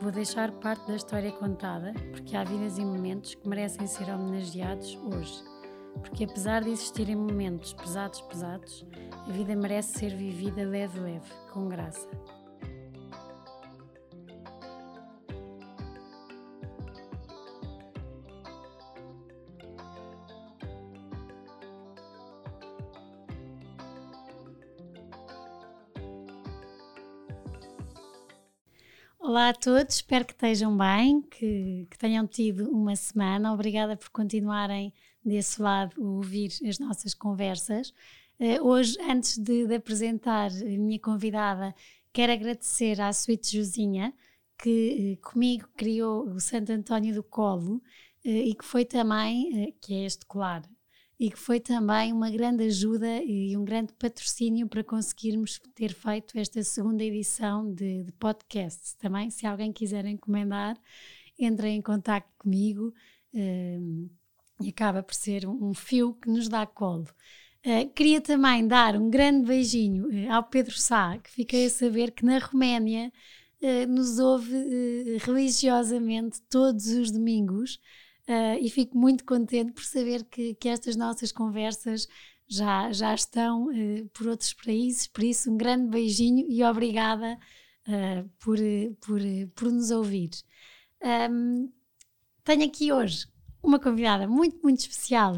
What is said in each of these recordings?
Vou deixar parte da história contada, porque há vidas e momentos que merecem ser homenageados hoje. Porque apesar de existirem momentos pesados, pesados, a vida merece ser vivida leve, leve, com graça. Olá a todos, espero que estejam bem, que, que, tenham tido uma semana. Obrigada por continuarem desse lado a ouvir as nossas conversas. Uh, hoje, antes de, de, apresentar a minha convidada, quero agradecer à Suíte Josinha, que uh, comigo criou o Santo António do Colo uh, e que foi também, que é este colar, e que foi também uma grande ajuda e um grande patrocínio para conseguirmos ter feito esta segunda edição de, de podcast. Também, se alguém quiser encomendar, entrem em contato comigo e acaba por ser um, um fio que nos dá colo. Uh, queria também dar um grande beijinho uh, ao Pedro Sá, que fiquei a saber que na Roménia uh, nos ouve religiosamente todos os domingos e fico muito contente por saber que, que estas nossas conversas já, já estão por outros países. Por isso, um grande beijinho e obrigada por, por, por nos ouvir. Um, tenho aqui hoje uma convidada muito, muito especial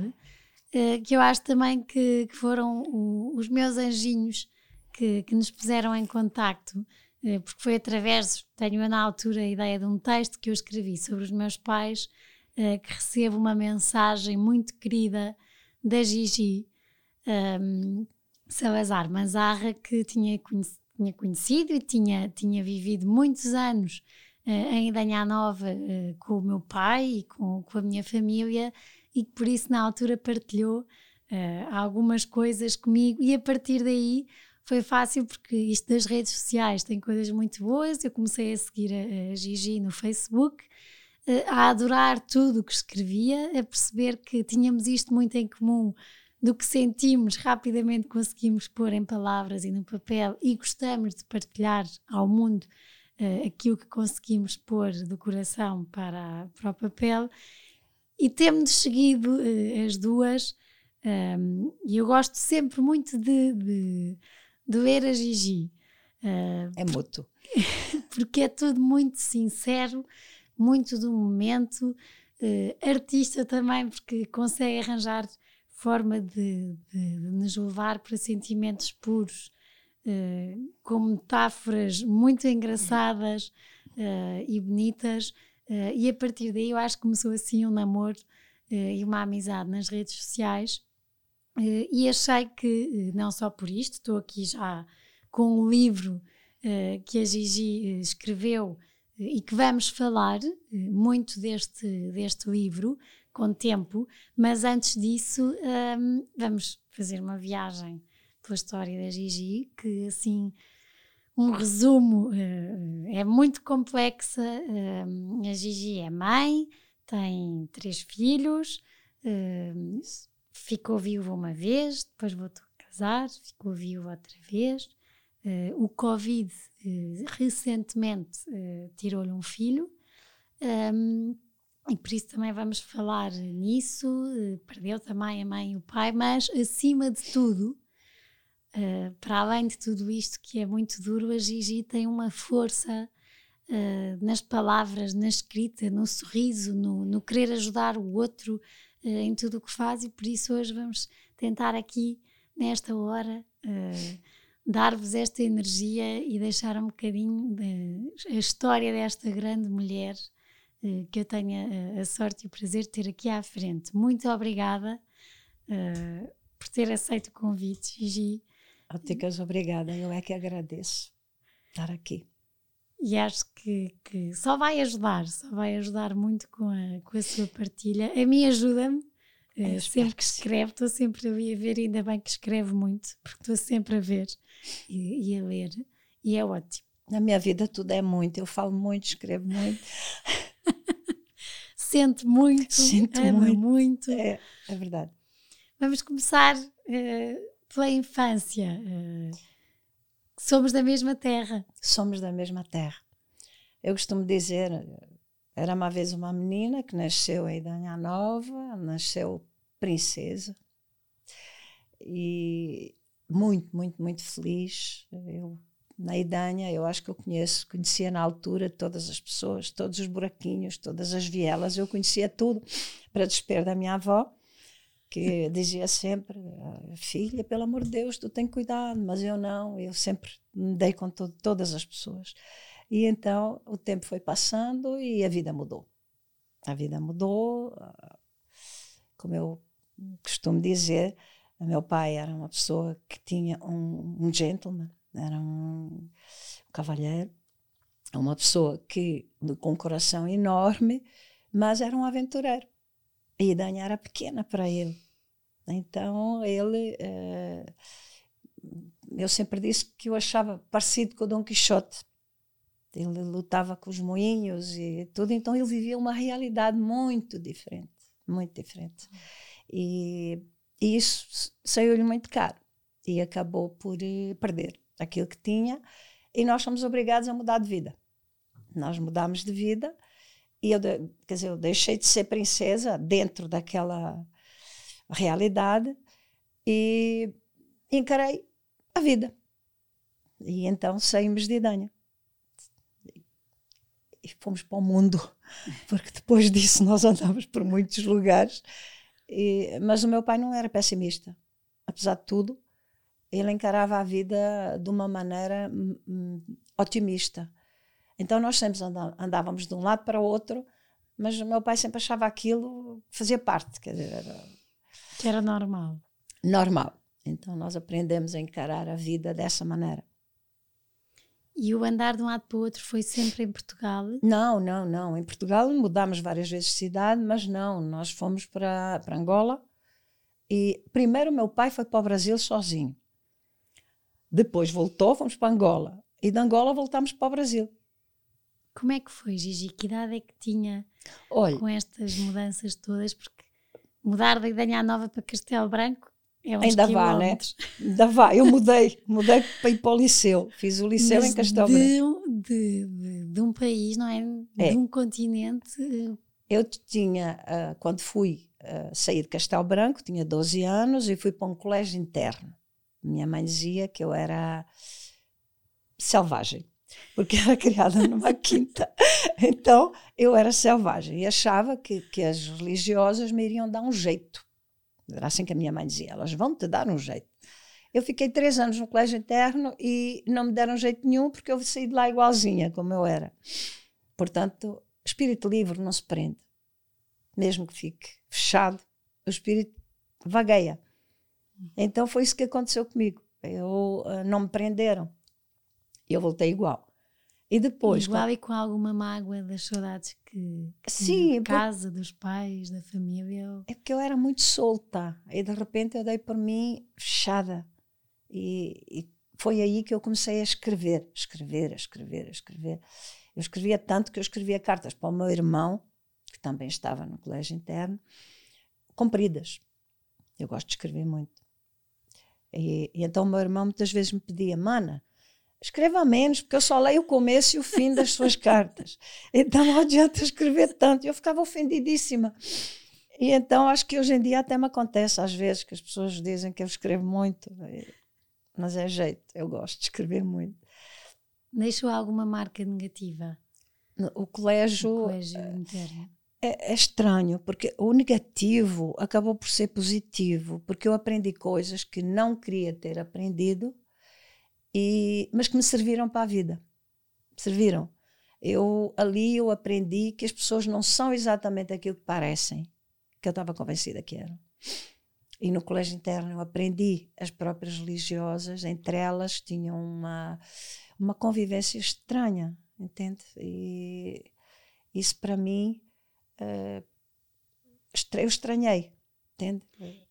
que eu acho também que, que foram o, os meus anjinhos que, que, nos puseram em contacto, uh, porque foi através, tenho na altura a ideia de um texto que eu escrevi sobre os meus pais, uh, que recebo uma mensagem muito querida da Gigi um, ehm, Salazar Manzarra, que tinha, conhecido, tinha conhecido e tinha, tinha vivido muitos anos em Idanha Nova com o meu pai e com, com a minha família e por isso na altura partilhou uh, algumas coisas comigo e a partir daí foi fácil porque isto das redes sociais tem coisas muito boas. Eu comecei a seguir a, Gigi no Facebook, uh, a adorar tudo o que escrevia, a perceber que tínhamos isto muito em comum do que sentimos, rapidamente conseguimos pôr em palavras e no papel e gostamos de partilhar ao mundo uh, aquilo que conseguimos pôr do coração para, para o papel e temos seguido uh, as duas um, e eu gosto sempre muito de, de, de ver a Gigi. Uh, é mútuo. Porque é tudo muito sincero, muito do momento, uh, artista também, porque consegue arranjar forma de, de, de nos levar para sentimentos puros, uh, com metáforas muito engraçadas e bonitas Uh, e a partir daí eu acho que começou assim um namoro uh, e uma amizade nas redes sociais. Uh, e achei que, não só por isto, estou aqui já com o livro que a Gigi escreveu e que vamos falar muito deste, deste livro com tempo, mas antes disso um, vamos fazer uma viagem pela história da Gigi, que assim um resumo, uh, é muito complexa. Uh, a Gigi é mãe, tem três filhos, uh, ficou viúva uma vez, depois voltou a casar, ficou viúva outra vez. O Covid recentemente tirou-lhe um filho. Um, e por isso também vamos falar nisso. perdeu também a mãe e o pai, mas acima de tudo, Uh, para além de tudo isto que é muito duro, a Gigi tem uma força uh, nas palavras, na escrita, no sorriso, no, no querer ajudar o outro uh, em tudo o que faz, e por isso hoje vamos tentar aqui, nesta hora, dar-vos esta energia e deixar um bocadinho de, a história desta grande mulher que eu tenho a, a, sorte e o prazer de ter aqui à frente. Muito obrigada por ter aceito o convite, Gigi. Óticas, obrigada. Eu é que agradeço estar aqui. E acho que, que só vai ajudar, só vai ajudar muito com a, com a sua partilha. A mim ajuda-me, Uh, sempre que escreve, estou sempre a ver, ainda bem que escreve muito, porque estou sempre a ver e, e a ler, e é ótimo. Na minha vida tudo é muito, eu falo muito, escrevo muito. Sente muito, Sinto ama muito. muito. É, é verdade. Vamos começar uh, pela infância. Uh, somos da mesma terra. Somos da mesma terra. Eu costumo dizer, era uma vez uma menina que nasceu em Idanha Nova, nasceu princesa. E muito, muito, muito feliz. Eu na Idanha, eu acho que eu conheço, conhecia na altura todas as pessoas, todos os buraquinhos, todas as vielas, eu conhecia tudo, para desespero da minha avó, que dizia sempre, filha, pelo amor de Deus, tu tens cuidado, mas eu não, eu sempre me dei com to todas as pessoas. E então o tempo foi passando e a vida mudou. A vida mudou, ah, como eu costumo dizer, meu pai era uma pessoa que tinha um, um gentleman, era um cavalheiro, uma pessoa que com um coração enorme, mas era um aventureiro. E Danha era pequena para ele. Então ele, eh, eu sempre disse que eu achava parecido com o Dom Quixote. Ele lutava com os moinhos e tudo, então ele vivia uma realidade muito diferente, muito diferente. E, e isso saiu-lhe muito caro e acabou por eh, perder aquilo que tinha, e nós fomos obrigados a mudar de vida. Nós mudámos de vida e eu, quer dizer, eu deixei de ser princesa dentro daquela realidade e encarei a vida. E então saímos de Idanha. E fomos para o mundo, porque depois disso nós andámos por muitos lugares. E, mas o meu pai não era pessimista. Apesar de tudo, ele encarava a vida de uma maneira hum, hum, otimista. Então nós sempre andávamos de um lado para o outro, mas o meu pai sempre achava aquilo fazia parte, quer dizer, era, que era normal. Normal. Então nós aprendemos a encarar a vida dessa maneira. E o andar de um lado para o outro foi sempre em Portugal? Não, não, não. Em Portugal mudámos várias vezes de cidade, mas não. Nós fomos para, para Angola e primeiro meu pai foi para o Brasil sozinho. Depois voltou, fomos para Angola. E de Angola voltámos para o Brasil. Como é que foi, Gigi? Que idade é que tinha Olha, com estas mudanças todas? Porque mudar da Idanha Nova para Castelo Branco é Ainda vá, né? Ainda vá. Eu mudei. Mudei para ir para o liceu. Fiz o liceu Mas em Castelo de, Branco. De, de, de, um país, não é? De é. um continente. Eu tinha, uh, quando fui uh, sair de Castelo Branco, tinha 12 anos e fui para um colégio interno. Minha mãe dizia que eu era selvagem, porque era criada numa quinta. Então eu era selvagem e achava que, que as religiosas me iriam dar um jeito. Era assim que a minha mãe dizia: elas vão te dar um jeito. Eu fiquei três anos no colégio interno e não me deram jeito nenhum porque eu saí de lá igualzinha como eu era. Portanto, espírito livre não se prende. Mesmo que fique fechado, o espírito vagueia. Então foi isso que aconteceu comigo. Eu uh, não me prenderam. Eu voltei igual. E depois. Igual com... e com alguma mágoa das saudades que. que Sim. Da casa, dos pais, da família. É porque eu era muito solta. E de repente eu dei por mim fechada. E, e foi aí que eu comecei a escrever. Escrever, a escrever, a escrever. Eu escrevia tanto que eu escrevia cartas para o meu irmão, que também estava no colégio interno, compridas. Eu gosto de escrever muito. E, e então o meu irmão muitas vezes me pedia, mana, escreva menos, porque eu só leio o começo e o fim das suas cartas. Então não adianta escrever tanto. Eu ficava ofendidíssima. E então acho que hoje em dia até me acontece às vezes que as pessoas dizem que eu escrevo muito, mas é jeito, eu gosto de escrever muito. Deixou alguma marca negativa? O colégio. O colégio interno é, é, estranho, porque o negativo acabou por ser positivo, porque eu aprendi coisas que não queria ter aprendido, e, mas que me serviram para a vida. Serviram. Eu ali eu aprendi que as pessoas não são exatamente aquilo que parecem, que eu estava convencida que eram. E no colégio interno eu aprendi as próprias religiosas, entre elas tinham uma uma convivência estranha, entende? E isso para mim uh, eu estranhei. Entende?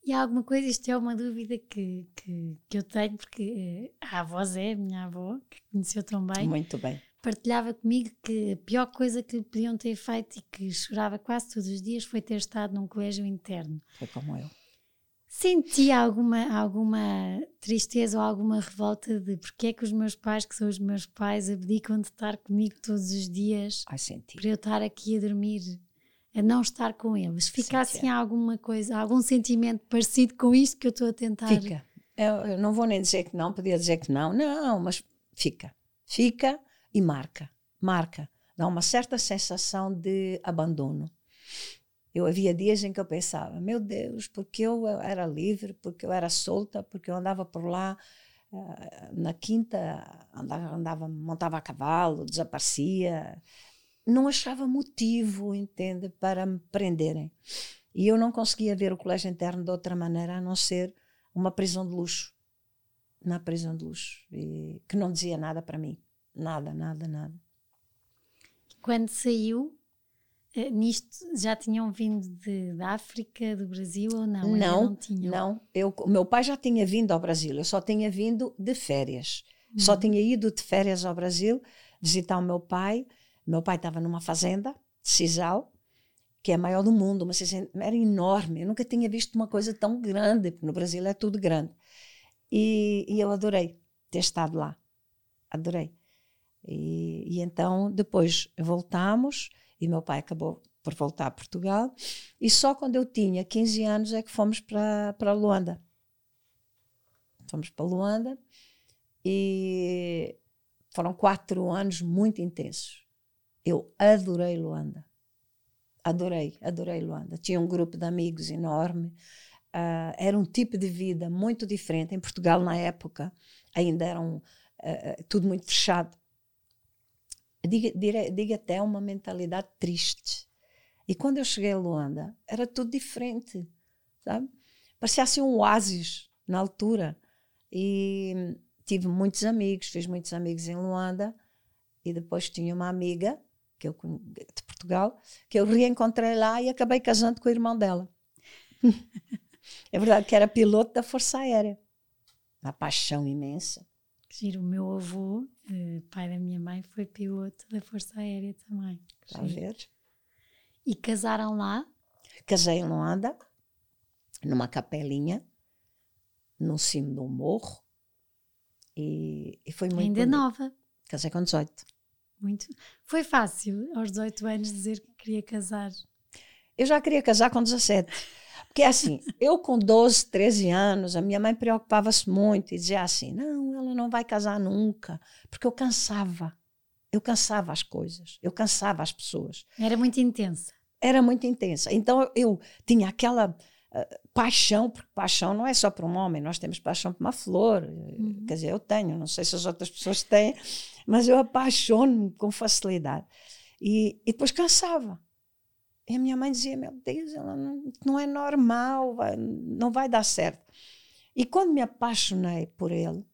E há alguma coisa, isto é uma dúvida que, que, que eu tenho, porque uh, a avó Zé, a minha avó, que conheceu tão bem, Muito bem. partilhava comigo que a pior coisa que lhe podiam ter feito e que chorava quase todos os dias foi ter estado num colégio interno. Foi como eu. Sentia alguma, alguma tristeza ou alguma revolta de porque é que os meus pais, que são os meus pais, abdicam de estar comigo todos os dias Ai, senti. para eu estar aqui a dormir, a não estar com eles? Fica Sim, assim alguma coisa, algum sentimento parecido com isto que eu estou a tentar. Fica. Eu, eu não vou nem dizer que não, podia dizer que não. Não, mas fica. Fica e marca. Marca. Dá uma certa sensação de abandono. Eu havia dias em que eu pensava, meu Deus, porque eu era livre, porque eu era solta, porque eu andava por lá eh, na quinta, andava, andava, montava a cavalo, desaparecia. Não achava motivo, entende, para me prenderem. E eu não conseguia ver o colégio interno de outra maneira a não ser uma prisão de luxo. Na prisão de luxo. E que não dizia nada para mim. Nada, nada, nada. Quando saiu, eh, nisto já tinham vindo de, da África, do Brasil ou não? Não, não tinham. Não, eu, o meu pai já tinha vindo ao Brasil, eu só tinha vindo de férias. Só tinha ido de férias ao Brasil visitar o meu pai. Meu pai estava numa fazenda, Sisal, que é a maior do mundo, uma fazenda, era enorme. Eu nunca tinha visto uma coisa tão grande, porque no Brasil é tudo grande. E, e eu adorei ter estado lá. Adorei. E, e então, depois voltamos, e meu pai acabou por voltar a Portugal. E só quando eu tinha 15 anos é que fomos para, Luanda. Fomos para Luanda e foram quatro anos muito intensos. Eu adorei Luanda. Adorei, adorei Luanda. Tinha um grupo de amigos enorme. Ah, era um tipo de vida muito diferente. Em Portugal, na época, ainda era um, ah, tudo muito fechado. Diga até uma mentalidade triste. E quando eu cheguei a Luanda, era tudo diferente, sabe? Parecia assim um oásis na altura. E tive muitos amigos, fiz muitos amigos em Luanda. E depois tinha uma amiga que eu, de Portugal que eu reencontrei lá e acabei casando com o irmão dela. é verdade que era piloto da Força Aérea. Uma paixão imensa. Giro, o meu avô, eh, pai da minha mãe, foi piloto da Força Aérea também. Está a ver? E casaram lá? Casei em Luanda, numa capelinha, no cimo de um morro. E, e foi muito ainda bonito. nova. Casei com 18. Muito. Foi fácil, aos 18 anos, dizer que queria casar. Eu já queria casar com 17. Porque assim, eu com 12, 13 anos, a minha mãe preocupava-se muito e dizia assim: não, ela não vai casar nunca. Porque eu cansava. Eu cansava as coisas. Eu cansava as pessoas. Era muito intensa. Era muito intensa. Então eu, tinha aquela paixão, porque paixão não é só para um homem, nós temos paixão por uma flor. Uhum. Quer dizer, eu tenho, não sei se as outras pessoas têm, mas eu apaixono-me com facilidade. E, e depois cansava. E a minha mãe dizia: Meu Deus, ela não, não é normal, vai- não vai dar certo. E quando me apaixonei por ele,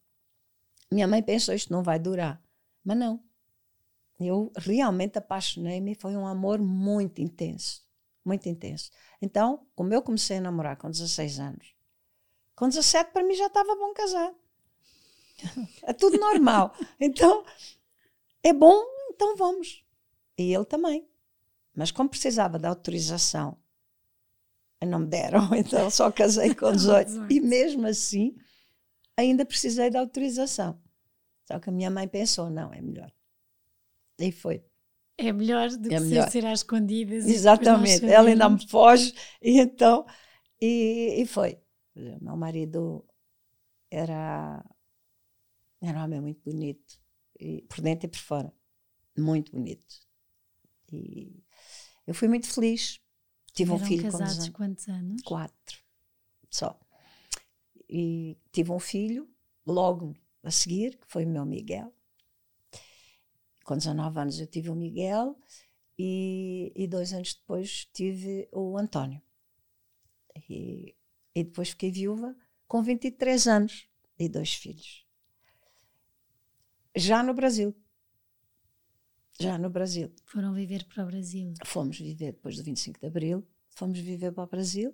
minha mãe pensou: Isto não vai durar. Mas não. Eu realmente apaixonei-me, foi um amor muito intenso. Muito intenso. Então, como eu comecei a namorar com 16 anos, com 17 para mim já estava bom casar. É tudo normal. Então, é bom, então vamos. E ele também. Mas como precisava da autorização, não me deram, então só casei com 18. E mesmo assim, ainda precisei da autorização. Só que a minha mãe pensou, não, é melhor. E foi. É melhor do que É ser- melhor. ser às escondidas. Exatamente. Ela ainda me foge, e então, e, e foi. O meu marido era, era um homem muito bonito, e, por dentro e por fora. Muito bonito. E eu fui muito feliz. Tive um Eram filho com casados 18 quantos anos? quatro só. E tive um filho logo a seguir, que foi o meu Miguel. Com 19 anos eu tive o Miguel e, e dois anos depois tive o António. E, e depois fiquei viúva com 23 anos e dois filhos. Já no Brasil. Já no Brasil. Foram viver para o Brasil. Fomos viver depois do 25 de Abril, fomos viver para o Brasil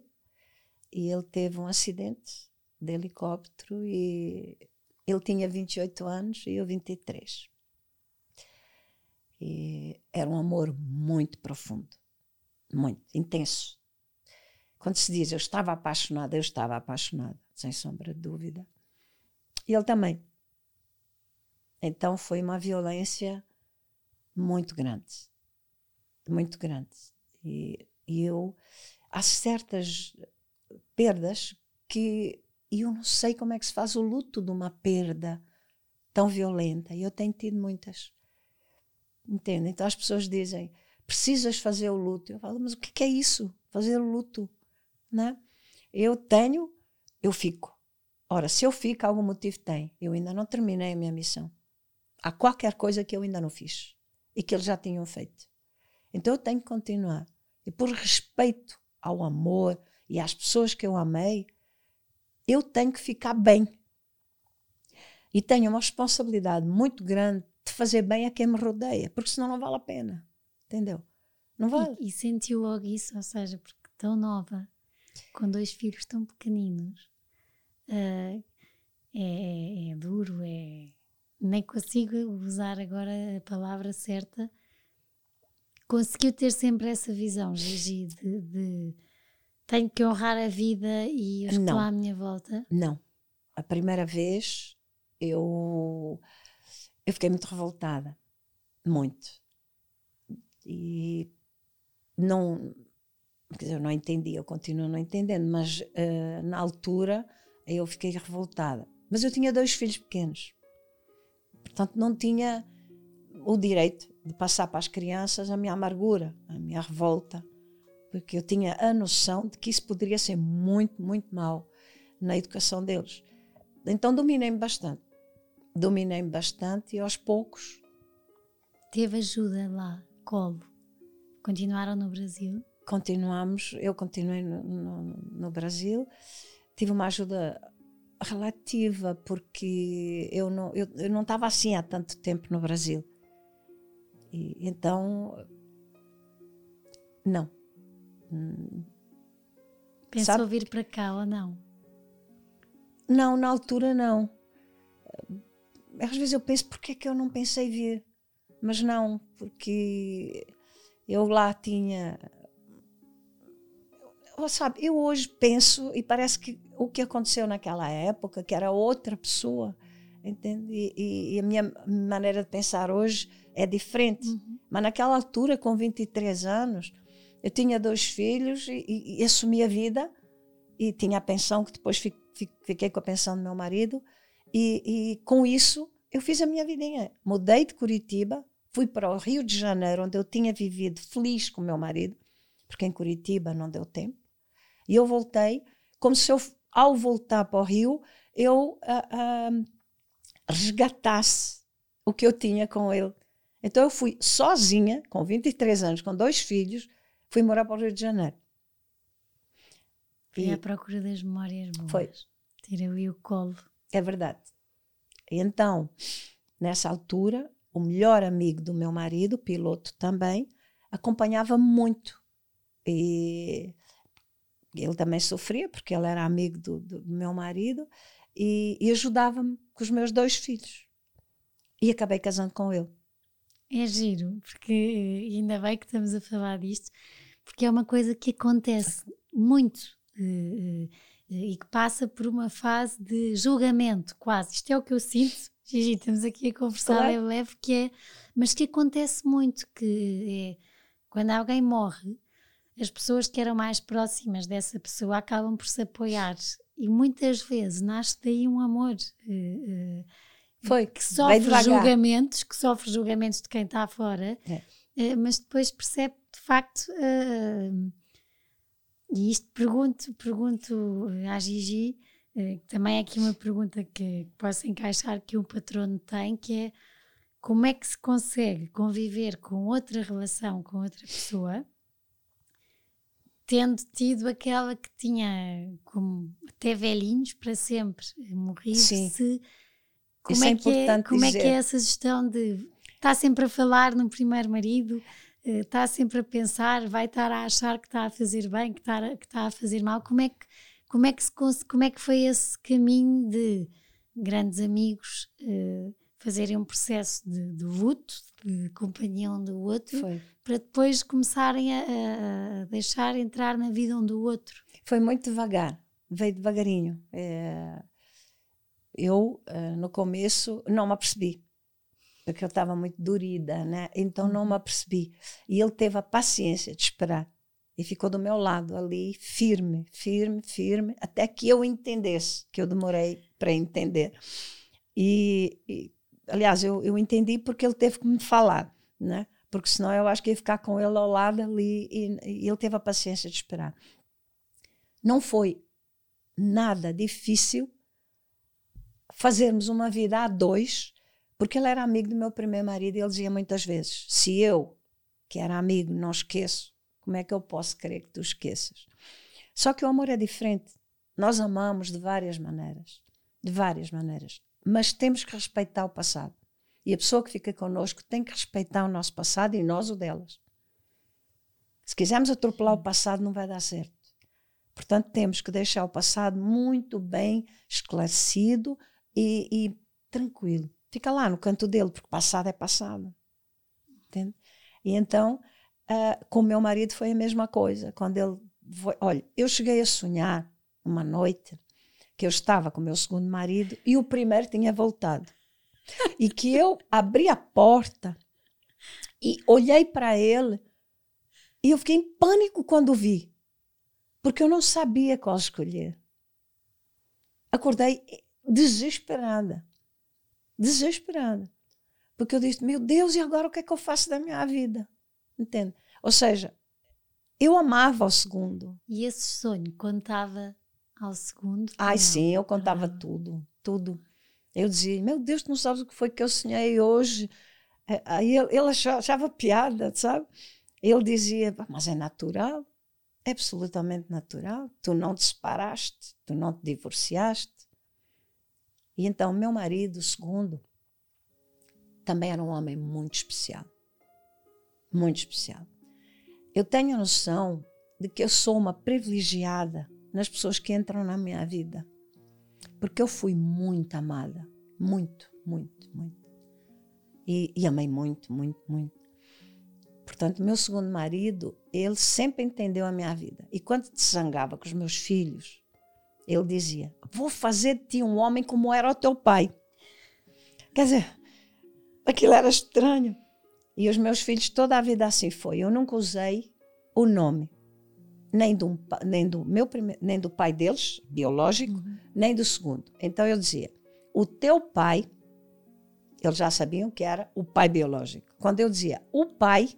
e ele teve um acidente de helicóptero e ele tinha 28 anos e eu 23. E era um amor muito profundo, muito intenso. Quando se diz eu estava apaixonada, eu estava apaixonada, sem sombra de dúvida. E ele também. Então foi uma violência muito grande. Muito grande. E, e eu. Há certas perdas que eu não sei como é que se faz o luto de uma perda tão violenta. E eu tenho tido muitas. Entende? Então as pessoas dizem: precisas fazer o luto. Eu falo: mas o que é isso? Fazer o luto? Né? Eu tenho, eu fico. Ora, se eu fico, algum motivo tem. Eu ainda não terminei a minha missão. Há qualquer coisa que eu ainda não fiz e que eles já tinham feito. Então eu tenho que continuar. E por respeito ao amor e às pessoas que eu amei, eu tenho que ficar bem. E tenho uma responsabilidade muito grande de fazer bem a quem me rodeia, porque senão não vale a pena. Entendeu? Não vale. E, e sentiu logo isso, ou seja, porque tão nova, com dois filhos tão pequeninos, uh, é, é, duro, é. Nem consigo usar agora a palavra certa. Conseguiu ter sempre essa visão, Gigi, de, de tenho que honrar a vida e os que estão à minha volta? Não. A primeira vez eu, eu fiquei muito revoltada. Muito. E não. Quer dizer, eu não entendi, eu continuo não entendendo, mas uh, na altura eu fiquei revoltada. Mas eu tinha dois filhos pequenos. Portanto, não tinha o direito de passar para as crianças a minha amargura, a minha revolta porque eu tinha a noção de que isso poderia ser muito, muito mal na educação deles. Então dominei-me bastante. Dominei-me bastante e aos poucos. Teve ajuda lá, colo. Continuaram no Brasil? Continuamos, eu continuei no, no, no Brasil. Tive uma ajuda relativa, porque eu não, eu, eu não estava assim há tanto tempo no Brasil. E, então, não Pensou Sabe? vir para cá ou não? Não, na altura não. Às vezes eu penso, porque é que eu não pensei vir? Mas não, porque eu lá tinha. Sabe, eu hoje penso e parece que o que aconteceu naquela época, que era outra pessoa, entende? E, e a minha maneira de pensar hoje é diferente. Uhum. Mas naquela altura, com 23 anos, eu tinha dois filhos e, e, e, assumi a vida e tinha a pensão, que depois fi, fi, fiquei com a pensão do meu marido. E, e, com isso eu fiz a minha vidinha. Mudei de Curitiba, fui para o Rio de Janeiro, onde eu tinha vivido feliz com meu marido, porque em Curitiba não deu tempo. E eu voltei, como se eu, ao voltar para o Rio, eu uh, uh, resgatasse o que eu tinha com ele. Então eu fui sozinha, com 23 anos, com dois filhos, fui morar para o Rio de Janeiro. Fui e à procura das memórias boas. Foi. Tirei o colo. É verdade. Então, nessa altura, o melhor amigo do meu marido, piloto também, acompanhava muito. E ele também sofria, porque ele era amigo do, do meu marido, e, e ajudava-me com os meus dois filhos. E acabei casando com ele. É giro, porque ainda bem que estamos a falar disto, porque é uma coisa que acontece muito uh, uh, e que passa por uma fase de julgamento, quase. Isto é o que eu sinto, Gigi, estamos aqui a conversar claro. leve, leve, que é, mas que acontece muito, que é quando alguém morre, as pessoas que eram mais próximas dessa pessoa acabam por se apoiar e muitas vezes nasce daí um amor. Uh, foi que sofre julgamentos, que sofre julgamentos de quem está fora, é. uh, mas depois percebe de facto. E isto pergunto, pergunto à Gigi, uh, também é aqui uma pergunta que posso encaixar que um patrono tem, que é como é que se consegue conviver com outra relação, com outra pessoa, tendo tido aquela que tinha como até velhinhos para sempre, morrido-se como, é, é, que é, como é que é essa gestão de está sempre a falar no primeiro marido, eh, está sempre a pensar, vai estar a achar que está a fazer bem, que está, a, que está a fazer mal? Como é que, como é que, se, como é que foi esse caminho de grandes amigos uh, fazerem um processo de, de, luto, de companhia um do outro, foi. para depois começarem a, a, deixar entrar na vida um do outro? Foi muito devagar, veio devagarinho. É, eu, no começo, não me apercebi porque eu estava muito dorida, né? Então não me uhum. apercebi. E ele teve a paciência de esperar e ficou do meu lado ali, firme, firme, firme, até que eu entendesse, que eu demorei para entender. E, e aliás, eu, eu entendi porque ele teve que me falar, né? Porque senão eu acho que ia ficar com ele ao lado ali e, e ele teve a paciência de esperar. Não foi nada difícil fazermos uma vida a dois, porque ele era amigo do meu primeiro marido e ele dizia muitas vezes: se eu, que era amigo, não esqueço, como é que eu posso querer que tu esqueças? Só que o amor é diferente. Nós amamos de várias maneiras. De várias maneiras. Mas temos que respeitar o passado. E a pessoa que fica connosco tem que respeitar o nosso passado e nós o delas. Se quisermos atropelar o passado, não vai dar certo. Portanto, temos que deixar o passado muito bem esclarecido e, e tranquilo. Fica lá no canto dele, porque passado é passado. Entende? E então, Uh, com meu marido foi a mesma coisa. Quando ele foi, olha, eu cheguei a sonhar uma noite que eu estava com meu segundo marido e o primeiro tinha voltado. E que eu abri a porta e olhei para ele e eu fiquei em pânico quando o vi, porque eu não sabia qual escolher. Acordei desesperada, desesperada, porque eu disse: Meu Deus, e agora o que é que eu faço da minha vida? Entende? Ou seja, eu amava o segundo. E esse sonho contava ao segundo? Ai, não? sim, eu contava ah. tudo, tudo. Eu dizia, meu Deus, tu não sabes o que foi que eu sonhei hoje. É, aí ele, ele achava piada, sabe? Ele dizia, mas é natural, é absolutamente natural. Tu não te separaste, tu não te divorciaste. E então, meu marido, segundo, também era um homem muito especial muito especial. Eu tenho a noção de que eu sou uma privilegiada nas pessoas que entram na minha vida. Porque eu fui muito amada. Muito, muito, muito. E, e amei muito, muito, muito. Portanto, meu segundo marido, ele sempre entendeu a minha vida. E quando se zangava com os meus filhos, ele dizia: Vou fazer de ti um homem como era o teu pai. Quer dizer, aquilo era estranho. E os meus filhos, toda a vida assim foi. Eu nunca usei o nome, nem do, nem do, meu prime, nem do pai deles, biológico, uhum. nem do segundo. Então eu dizia: o teu pai, eles já sabiam que era o pai biológico. Quando eu dizia o pai,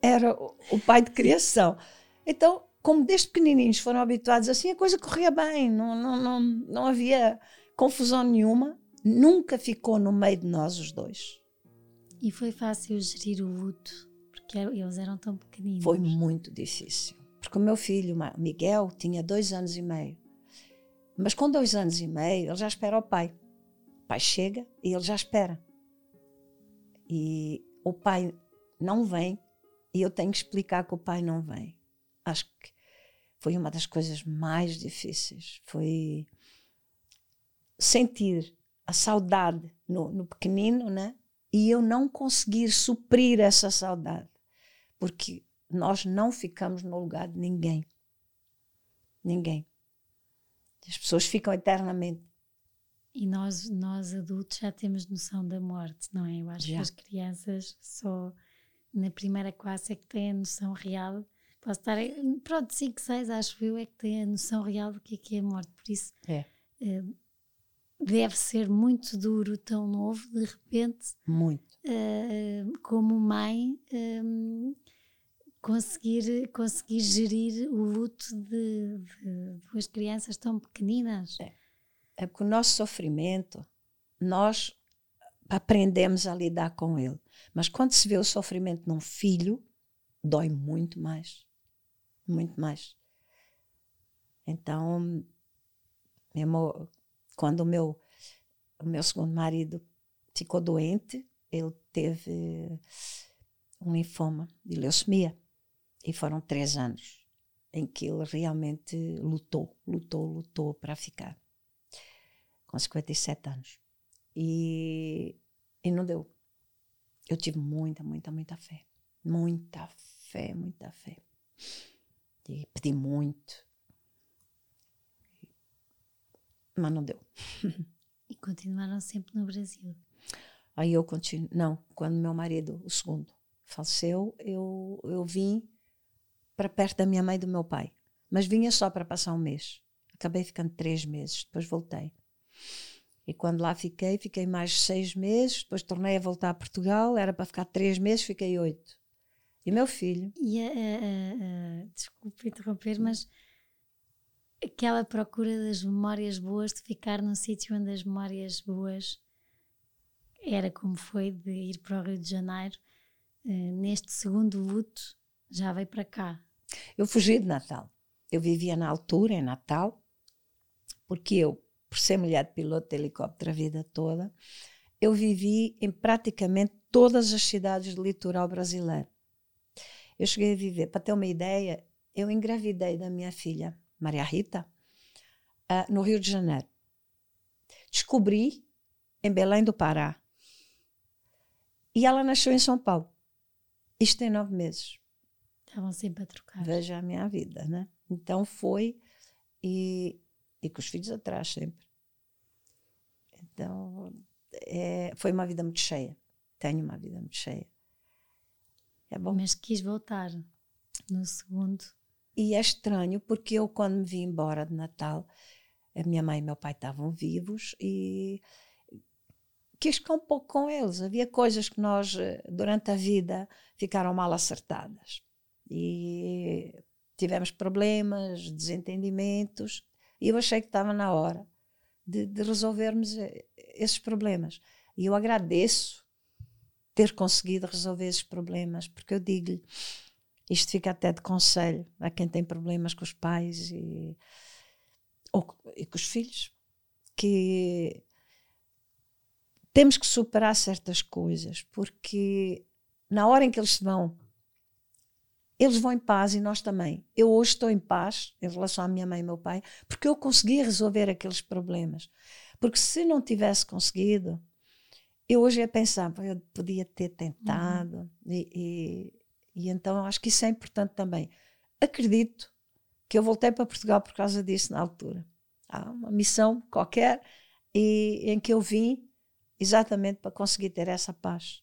era o pai de criação. Então, como desde pequenininhos foram habituados assim, a coisa corria bem, não, não, não, não havia confusão nenhuma, nunca ficou no meio de nós os dois. E foi fácil gerir o luto, porque eles eram tão pequeninos. Foi muito difícil, porque o meu filho, Miguel, tinha dois anos e meio. Mas com dois anos e meio, ele já espera o pai. O pai chega e ele já espera. E o pai não vem e eu tenho que explicar que o pai não vem. Acho que foi uma das coisas mais difíceis. Foi sentir a saudade no, no pequenino, né? e eu não conseguir suprir essa saudade, porque nós não ficamos no lugar de ninguém. Ninguém. As pessoas ficam eternamente. E nós, nós adultos já temos noção da morte, não é? Eu acho já. que as crianças só na primeira classe é que têm a noção real. Posso estar, pronto, 5, 6, acho eu, é que têm a noção real do que é, que é a morte. Por isso, é. Uh, deve ser muito duro, tão novo, de repente. Muito. Uh, como mãe, um, conseguir, conseguir gerir o luto de, de, duas crianças tão pequeninas. É. é porque o nosso sofrimento, nós aprendemos a lidar com ele. Mas quando se vê o sofrimento num filho, dói muito mais. Muito mais. Então, mesmo quando o meu, o meu segundo marido ficou doente, ele teve um linfoma de leucemia. E foram três anos. em que ele realmente lutou, lutou, lutou para ficar. Com 57 anos. E, e não deu. Eu tive muita, muita, muita fé. Muita fé, muita fé. E pedi muito. Mas não deu. E continuaram sempre no Brasil? Aí eu continuo. Não, quando meu marido, o segundo, faleceu, eu, eu vim para perto da minha mãe e do meu pai. Mas vinha só para passar um mês. Acabei ficando três meses, depois voltei. E quando lá fiquei, fiquei mais seis meses, depois tornei a voltar a Portugal, era para ficar três meses, fiquei oito. E meu filho. E a, a, a, desculpe interromper, mas aquela procura das memórias boas, de ficar num sítio onde as memórias boas era como foi de ir para o Rio de Janeiro, uh, neste segundo luto, já veio para cá. Eu fugi de Natal. Eu vivia na altura, em Natal, porque eu, por ser mulher de piloto de helicóptero a vida toda, eu vivi em praticamente todas as cidades do litoral brasileiro. Eu cheguei a viver, para ter uma ideia, eu engravidei da minha filha, Maria Rita, uh, no Rio de Janeiro. Descobri em Belém do Pará. E ela nasceu em São Paulo. Isto tem nove meses. Estavam sempre a trocar. Veja a minha vida, né? Então foi e, e com os filhos atrás sempre. Então é, foi uma vida muito cheia. Tenho uma vida muito cheia. É bom. Mas quis voltar no segundo. E é estranho porque eu quando me vim embora de Natal, a minha mãe e meu pai estavam vivos e quis ficar um pouco com eles. Havia coisas que nós, eh, durante a vida, ficaram mal acertadas e tivemos problemas, desentendimentos, e eu achei que estava na hora de, de resolvermos eh, esses problemas. E eu agradeço ter conseguido resolver esses problemas, porque eu digo-lhe, isto fica até de conselho a quem tem problemas com os pais e, ou, e com os filhos, que temos que superar certas coisas, porque na hora em que eles vão eles vão em paz e nós também. Eu hoje estou em paz em relação à minha mãe e meu pai, porque eu consegui resolver aqueles problemas. Porque se não tivesse conseguido, eu hoje ia pensar, eu podia ter tentado. Uhum. E, e, e, então acho que isso é importante também. Acredito que eu voltei para Portugal por causa disso na altura. Há uma missão qualquer e, em que eu vim exatamente para conseguir ter essa paz.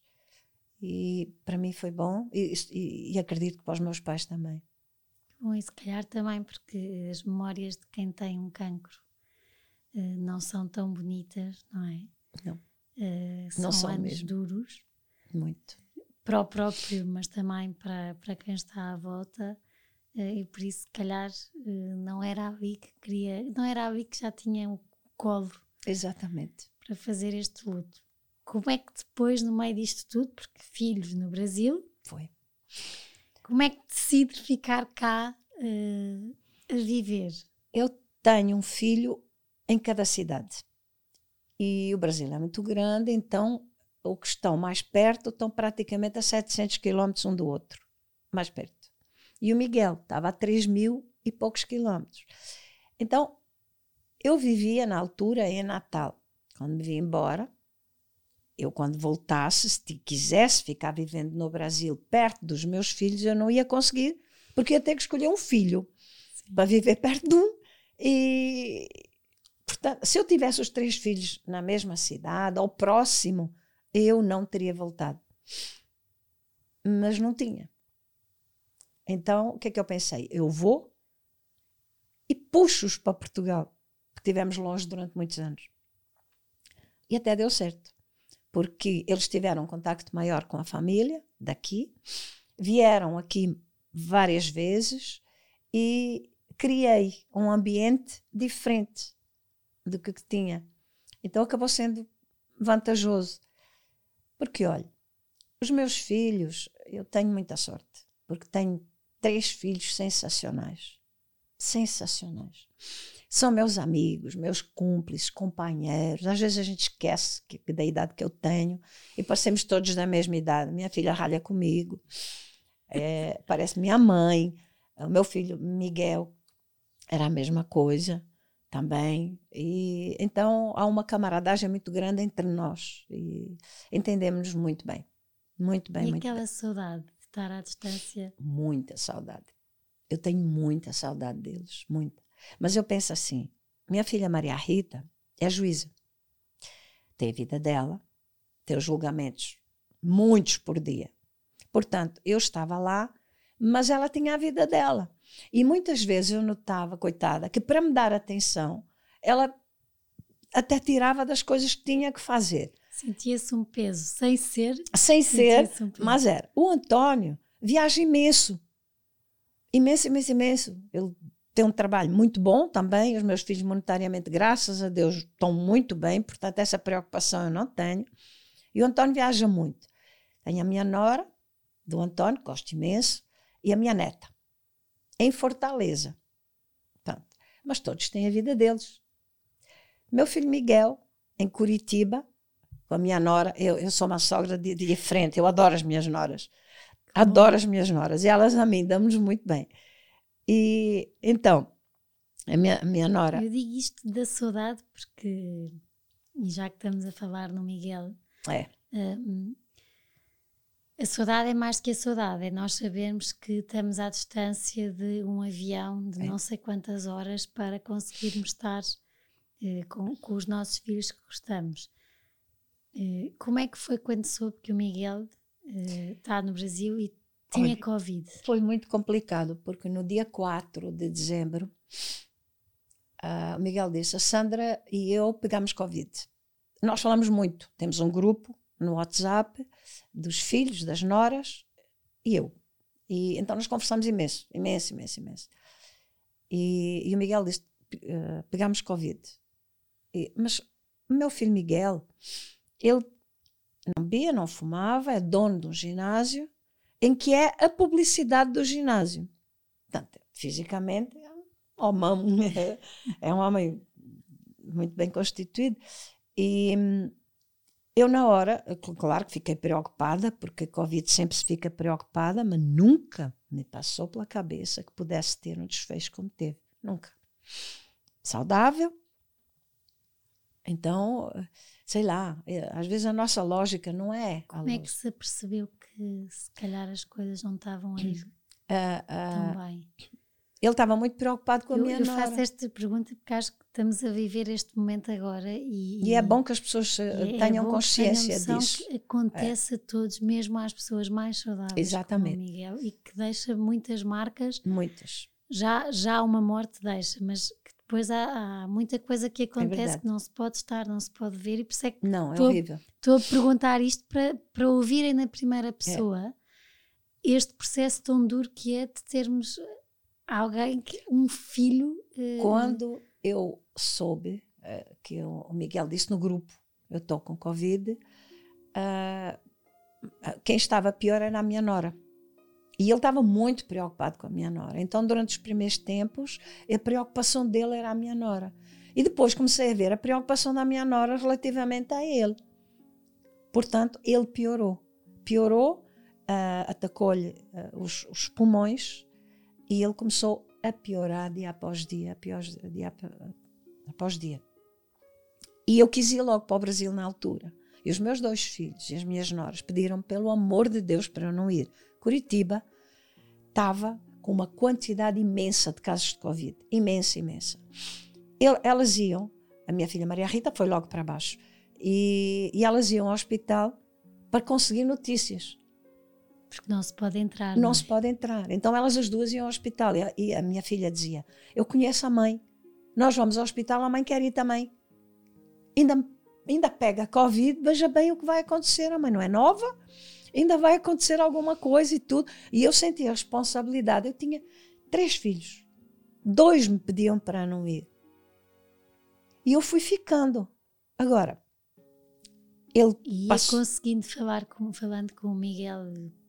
E para mim foi bom e, e, e, acredito que para os meus pais também. Bom, e se calhar também porque as memórias de quem tem um cancro uh, não são tão bonitas, não é? Não. Uh, são, são anos mesmo. duros. Muito. Para o próprio, mas também para, para quem está à volta. Uh, e por isso, se calhar, não era ali que queria, não era ali que já tinha o colo. Exatamente. Para fazer este luto. Como é que depois, no meio disto tudo, porque filhos no Brasil. Foi. Como é que decide ficar cá a viver? Eu tenho um filho em cada cidade. E o Brasil é muito grande, então os que estão mais perto estão praticamente a 700 quilómetros um do outro. Mais perto. E o Miguel estava a 3 mil e poucos quilómetros. Então, eu vivia na altura em Natal. Quando me vim embora, eu quando voltasse, se quisesse ficar vivendo no Brasil perto dos meus filhos, eu não ia conseguir, porque ia ter que escolher um filho Sim. para viver perto de um. E, portanto, se eu tivesse os três filhos na mesma cidade, ou próximo, eu não teria voltado. Mas não tinha. Então, o que é que eu pensei? Eu vou e puxo-os para Portugal, porque estivemos longe durante muitos anos. E até deu certo porque eles tiveram um contacto maior com a família daqui, vieram aqui várias vezes e criei um ambiente diferente do que tinha. Então acabou sendo vantajoso. Porque, olha, os meus filhos, eu tenho muita sorte, porque tenho três filhos sensacionais. Sensacionais são meus amigos, meus cúmplices, companheiros. Às vezes a gente esquece que, da idade que eu tenho e parecemos todos da mesma idade. Minha filha ralha comigo, é, parece minha mãe. O meu filho Miguel era a mesma coisa também. E então há uma camaradagem muito grande entre nós e entendemos-nos muito bem. Muito bem, e muito aquela bem. saudade de estar à distância? Muita saudade. Eu tenho muita saudade deles, muita. Mas eu penso assim: minha filha Maria Rita é juíza. Tem a vida dela, tem os julgamentos, muitos por dia. Portanto, eu estava lá, mas ela tinha a vida dela. E muitas vezes eu notava, coitada, que para me dar atenção, ela até tirava das coisas que tinha que fazer. Sentia-se um peso, sem ser. Sem ser, um mas era. O Antônio viaja imenso. Imenso, imenso, imenso. Ele tem um trabalho muito bom também. Os meus filhos, monetariamente, graças a Deus, estão muito bem. Portanto, essa preocupação eu não tenho. E o Antônio viaja muito. Tenho a minha nora, do Antônio, gosto imenso, e a minha neta em Fortaleza. Mas todos têm a vida deles. Meu filho Miguel, em Curitiba, com a minha nora, eu, eu sou uma sogra de, de frente, eu adoro as minhas noras. Adoro as minhas noras. E elas a mim damos muito bem. E então, a minha, a minha nora. Eu digo isto da saudade porque, e já que estamos a falar no Miguel, é. Uh, a saudade é mais que a saudade, é nós sabermos que estamos à distância de um avião de é. não sei quantas horas para conseguirmos estar eh, com, com, os nossos filhos que gostamos. Eh, como é que foi quando soube que o Miguel eh, está no Brasil e tinha Olha, Covid? Foi muito complicado, porque no dia 4 de dezembro, uh, o Miguel disse: a Sandra e eu pegamos Covid. Nós falamos muito, temos um grupo no WhatsApp dos filhos, das noras e eu. E então nós conversamos imenso, imenso, imenso, imenso. E, e o Miguel disse: uh, pegámos Covid. E, mas o meu filho Miguel, ele não bebia, não fumava, é dono de um ginásio em que é a publicidade do ginásio. Portanto, fisicamente é um homem, é um homem muito bem constituído. E, eu, na hora, claro que fiquei preocupada, porque a Covid sempre se fica preocupada, mas nunca me passou pela cabeça que pudesse ter um desfecho como teve. Nunca. Saudável. Então, sei lá, é, às vezes a nossa lógica não é. Como é que se percebeu que se calhar as coisas não estavam aí uh, uh, tão bem? Ele estava muito preocupado com a eu, minha eu nora. Eu faço esta pergunta porque acho que estamos a viver este momento agora e, e é bom que as pessoas eh, é, tenham é consciência que disso. Que acontece é. a todos, mesmo às pessoas mais saudáveis, Exatamente. Miguel, e que deixa muitas marcas. Muitas. Já, já uma morte deixa, mas que depois há, há muita coisa que acontece é que não se pode estar, não se pode ver, e por isso é que não, é horrível. estou a perguntar isto para, para ouvirem na primeira pessoa este processo tão duro que é de termos alguém, que, um filho. Uh... Quando eu soube uh, que o Miguel disse no grupo, eu estou com Covid, uh, quem estava pior era a minha nora. E ele estava muito preocupado com a minha nora. Então, durante os primeiros tempos, a preocupação dele era a minha nora. E depois comecei a ver a preocupação da minha nora relativamente a ele. Portanto, ele piorou. Piorou, uh, atacou-lhe uh, os, os, pulmões, e ele começou a piorar dia após dia, após dia após dia. E eu quis ir logo para o Brasil na altura. E os meus dois filhos e as minhas noras pediram pelo amor de Deus para eu não ir. Curitiba estava com uma quantidade imensa de casos de Covid. Imensa, imensa. Elas iam, a minha filha Maria Rita foi logo para baixo, e, e elas iam ao hospital para conseguir notícias. Porque não se pode entrar. Não, não é? se pode entrar. Então elas as duas iam ao hospital. E a, e a, minha filha dizia: Eu conheço a mãe. Nós vamos ao hospital, a mãe quer ir também. Ainda, ainda pega Covid, veja bem o que vai acontecer. A mãe não é nova, ainda vai acontecer alguma coisa e tudo. E eu senti a responsabilidade. Eu tinha três filhos. Dois me pediam para não ir. E eu fui ficando. Agora, ele e passou... conseguindo falar com, falando com o Miguel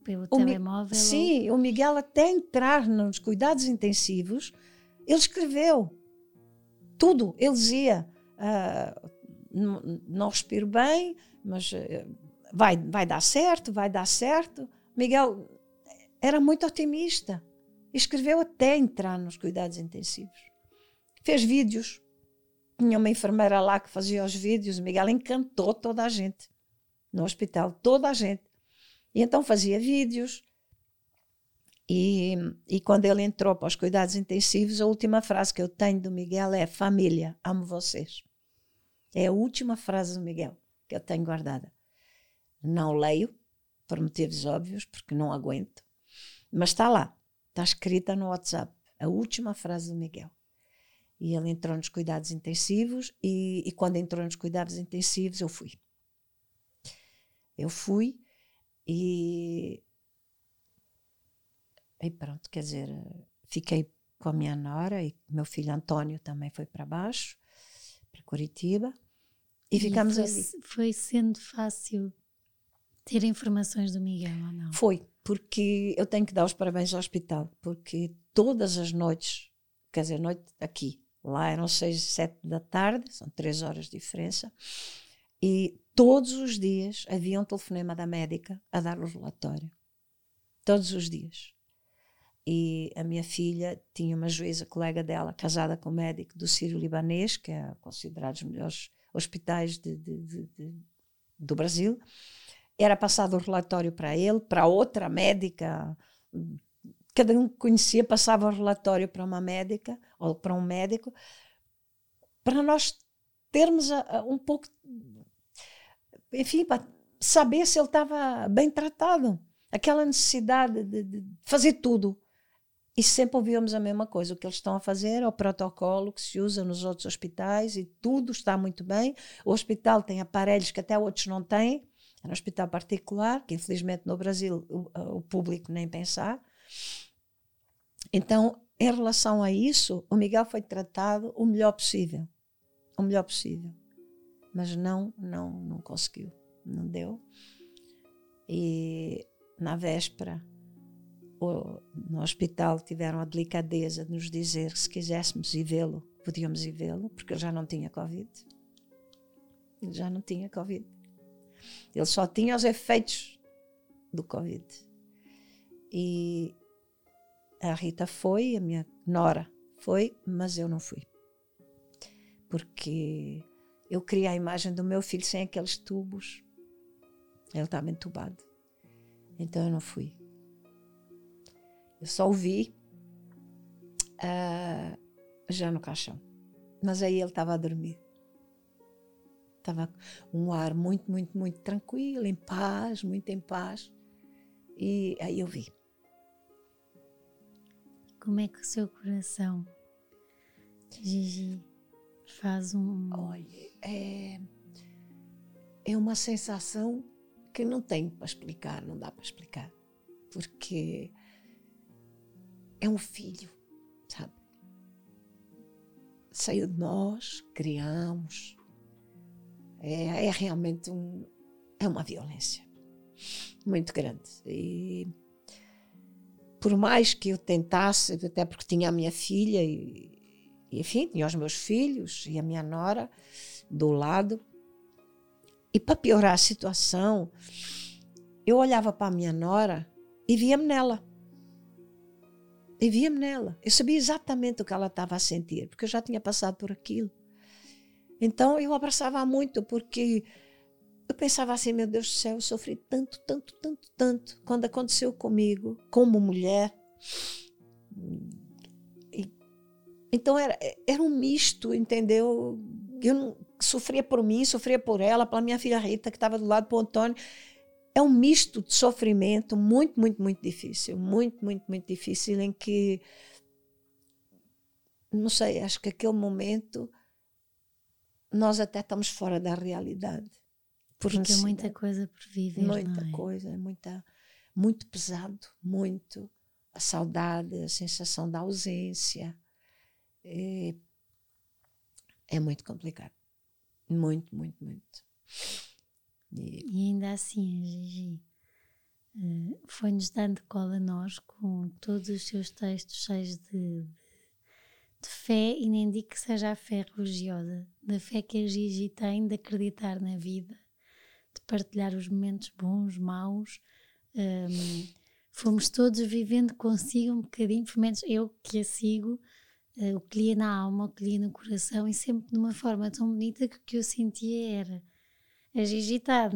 pelo o telemóvel? Sim, ou... o Miguel até entrar nos cuidados intensivos, ele escreveu tudo. Ele dizia: uh, não, não, respiro bem, mas uh, vai, vai dar certo, vai dar certo. Miguel era muito otimista. escreveu até entrar nos cuidados intensivos. Fez vídeos. Tinha uma enfermeira lá que fazia os vídeos. O Miguel encantou toda a gente no hospital, toda a gente. E então fazia vídeos. E, e quando ele entrou para os cuidados intensivos, a última frase que eu tenho do Miguel é: Família, amo vocês. É a última frase do Miguel que eu tenho guardada. Não leio, por motivos óbvios, porque não aguento, mas está lá, está escrita no WhatsApp, a última frase do Miguel. E ele entrou nos cuidados intensivos, e, e quando entrou nos cuidados intensivos, eu fui. Eu fui e. E pronto, quer dizer, fiquei com a minha nora e meu filho António também foi para baixo, para Curitiba, e, e ficamos foi, ali. Foi sendo fácil ter informações do Miguel ou não? Foi, porque eu tenho que dar os parabéns ao hospital, porque todas as noites, quer dizer, noite aqui, lá eram seis, sete da tarde, são três horas de diferença, e todos os dias havia um telefonema da médica a dar o relatório. Todos os dias. E a minha filha tinha uma juíza colega dela, casada com um médico do Sírio-Libanês, que é considerado os melhores hospitais de, de, de, do Brasil. Era passado o relatório para ele, para outra médica. Cada um que conhecia passava o relatório para uma médica ou para um médico, para nós termos a, a, um pouco, enfim, para saber se ele estava bem tratado. Aquela necessidade de, de fazer tudo e sempre ouvíamos a mesma coisa. O que eles estão a fazer é o protocolo que se usa nos outros hospitais e tudo está muito bem. O hospital tem aparelhos que até outros não têm. É um hospital particular, que infelizmente no Brasil o, o público nem pensar. Então, em relação a isso, o Miguel foi tratado o melhor possível. O melhor possível. Mas não, não, não conseguiu. Não deu. E na véspera no hospital tiveram a delicadeza de nos dizer que se quiséssemos ir vê-lo, podíamos ir vê-lo, porque ele já não tinha Covid. Ele já não tinha Covid. Ele só tinha os efeitos do Covid. E a Rita foi, a minha nora foi, mas eu não fui. Porque eu queria a imagem do meu filho sem aqueles tubos. Ele estava entubado. Então eu não fui. Eu só o vi uh, já no caixão. Mas aí ele estava a dormir. Estava um ar muito, muito, muito tranquilo, em paz, muito em paz. E aí eu vi. Como é que o seu coração, Gigi, faz um. Olha, é, é uma sensação que não tem para explicar, não dá para explicar. Porque é um filho, sabe? Saiu de nós, criamos. É, é realmente um, é uma violência muito grande. E por mais que eu tentasse, até porque tinha a minha filha e, enfim, tinha os meus filhos e a minha nora do lado. E para piorar a situação, eu olhava para a minha nora e via-me nela e via-me nela. Eu sabia exatamente o que ela estava a sentir, porque eu já tinha passado por aquilo. Então eu abraçava muito, porque eu pensava assim: meu Deus do céu, eu sofri tanto, tanto, tanto, tanto. Quando aconteceu comigo, como mulher. Então era, era um misto, entendeu? Eu não, sofria por mim, sofria por ela, pela minha filha Rita, que estava do lado do Antônio é um misto de sofrimento muito, muito, muito difícil. Muito, muito, muito difícil em que, não sei, acho que aquele momento nós até estamos fora da realidade. Por Porque é muita coisa por viver. Muita é? coisa, muita, muito pesado, muito. A saudade, a sensação da ausência. É, é muito complicado. Muito, muito, muito. E, e ainda assim, Gigi uh, foi-nos dando cola a nós com todos os seus textos cheios de, de, de, fé, e nem digo que seja a fé religiosa, da fé que a Gigi tem de acreditar na vida, de partilhar os momentos bons, maus. Um, fomos todos vivendo consigo um bocadinho, pelo menos eu que a sigo, uh, o que lia na alma, o que lia no coração, e sempre de uma forma tão bonita que o que eu sentia era a Gigi está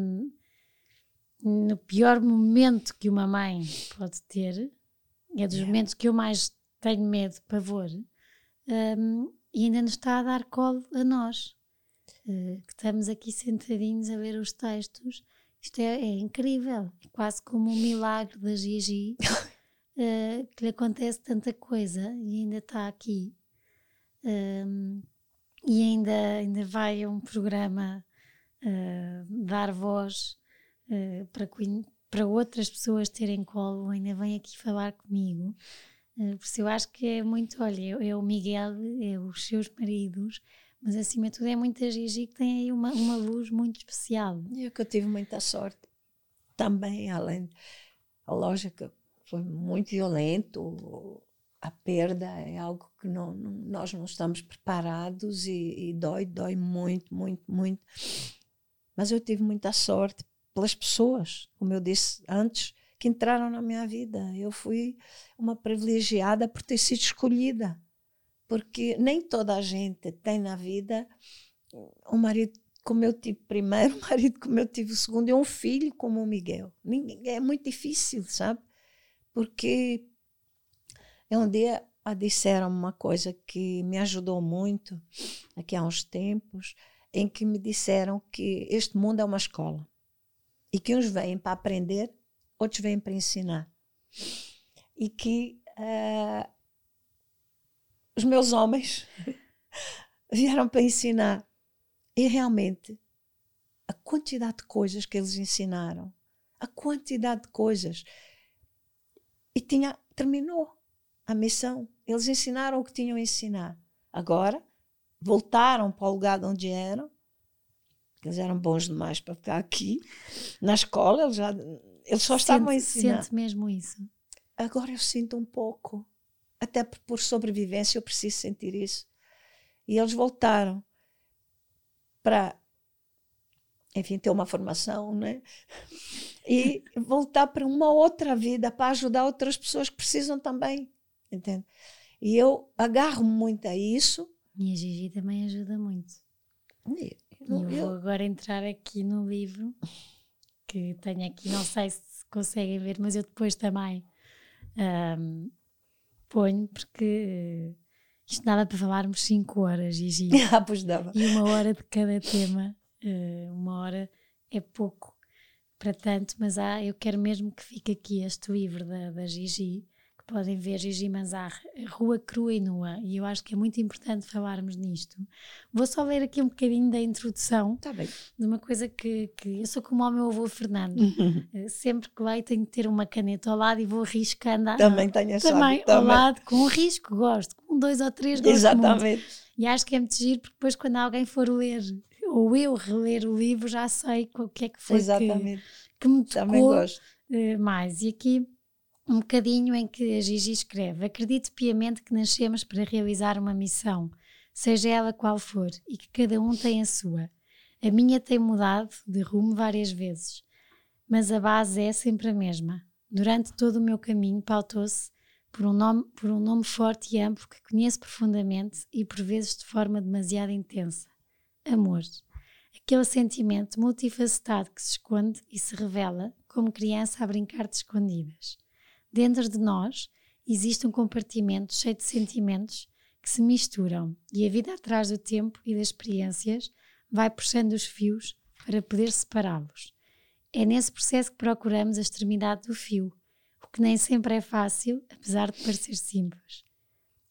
no pior momento que uma mãe pode ter, é dos yeah. momentos que eu mais tenho medo, pavor, um, e ainda nos está a dar colo a nós, uh, que estamos aqui sentadinhos a ver os textos. Isto é, é incrível, é quase como um milagre da Gigi, uh, que lhe acontece tanta coisa e ainda está aqui. Um, e ainda, ainda vai a um programa uh, dar voz uh, para, para outras pessoas terem colo, ainda vem aqui falar comigo. Uh, por isso eu acho que é muito, olha, é, é o Miguel, é os seus maridos, mas acima de tudo é muita Gigi que tem aí uma, uma luz muito especial. E é que eu tive muita sorte também, além, a lógica foi muito violento, a perda é algo que não, não, nós não estamos preparados e, e, dói, dói muito, muito, muito. Mas eu tive muita sorte pelas pessoas, como eu disse antes, que entraram na minha vida. Eu fui uma privilegiada por ter sido escolhida, porque nem toda a gente tem na vida um marido como eu tive primeiro, um marido como eu tive o segundo e um filho como o Miguel. É muito difícil, sabe? Porque um dia disseram uma coisa que me ajudou muito aqui há uns tempos, em que me disseram que este mundo é uma escola e que uns vêm para aprender, outros vêm para ensinar. E que uh, os meus homens vieram para ensinar. E realmente, a quantidade de coisas que eles ensinaram, a quantidade de coisas. E tinha, terminou a missão. Eles ensinaram o que tinham a ensinar. Agora, voltaram para o lugar de onde eram. Eles eram bons demais para ficar aqui. Na escola, eles, já, eles só estavam a ensinar. Sente mesmo isso? Agora eu sinto um pouco. Até por sobrevivência eu preciso sentir isso. E eles voltaram para, enfim, ter uma formação, né? E voltar para uma outra vida, para ajudar outras pessoas que precisam também, entende? E eu agarro muito a isso e a Gigi também ajuda muito. E eu, eu vou agora entrar aqui no livro que tenho aqui, não sei se conseguem ver, mas eu depois também um, ponho, porque isto dava para falarmos 5 horas, Gigi. Ah, pois dava. E uma hora de cada tema, uh, uma hora é pouco para tanto, mas há, eu quero mesmo que fique aqui este livro da, da Gigi, podem ver Gigi Manzar, Rua Crua e Nua, e eu acho que é muito importante falarmos nisto. Vou só ler aqui um bocadinho da introdução tá de uma coisa que, que eu sou como o meu avô Fernando, eh, sempre que leio tenho que ter uma caneta ao lado e vou riscando. Também tenho essa Também ao lado, com um risco, gosto, com dois ou três gosto Exatamente. Muito. E acho que é muito giro, porque depois quando alguém for ler, ou eu reler o livro, já sei o que é que foi que, que me tocou Também gosto. Eh, mais. E aqui um bocadinho em que a Gigi escreve: Acredito piamente que nascemos para realizar uma missão, seja ela qual for, e que cada um tem a sua. A minha tem mudado de rumo várias vezes, mas a base é sempre a mesma. Durante todo o meu caminho pautou-se por um, nome, por um nome forte e amplo que conheço profundamente e por vezes de forma demasiado intensa: amor. Aquele sentimento multifacetado que se esconde e se revela como criança a brincar de escondidas. Dentro de nós existe um compartimento cheio de sentimentos que se misturam e a vida atrás do tempo e das experiências vai puxando os fios para poder separá-los. É nesse processo que procuramos a extremidade do fio, o que nem sempre é fácil, apesar de parecer simples.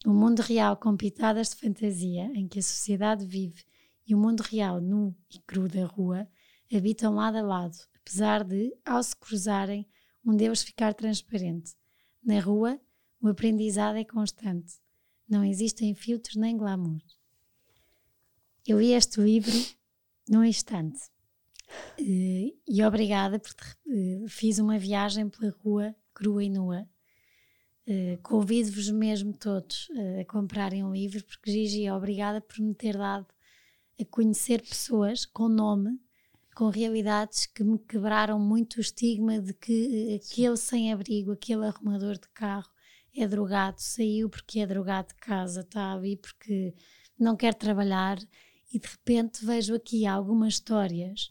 O mundo real com pitadas de fantasia em que a sociedade vive e o mundo real nu e cru da rua habitam lado a lado, apesar de, ao se cruzarem, um Deus ficar transparente. Na rua, o aprendizado é constante. Não existem filtros nem glamour. Eu li este livro num instante. Uh, e obrigada porque uh, fiz uma viagem pela rua crua e nua. Uh, Convido-vos mesmo todos a comprarem um livro, porque Gigi, obrigada por me ter dado a conhecer pessoas com nome com realidades que me quebraram muito o estigma de que eh, aquele sem-abrigo, aquele arrumador de carro é drogado, saiu porque é drogado de casa, está ali porque não quer trabalhar e de repente vejo aqui algumas histórias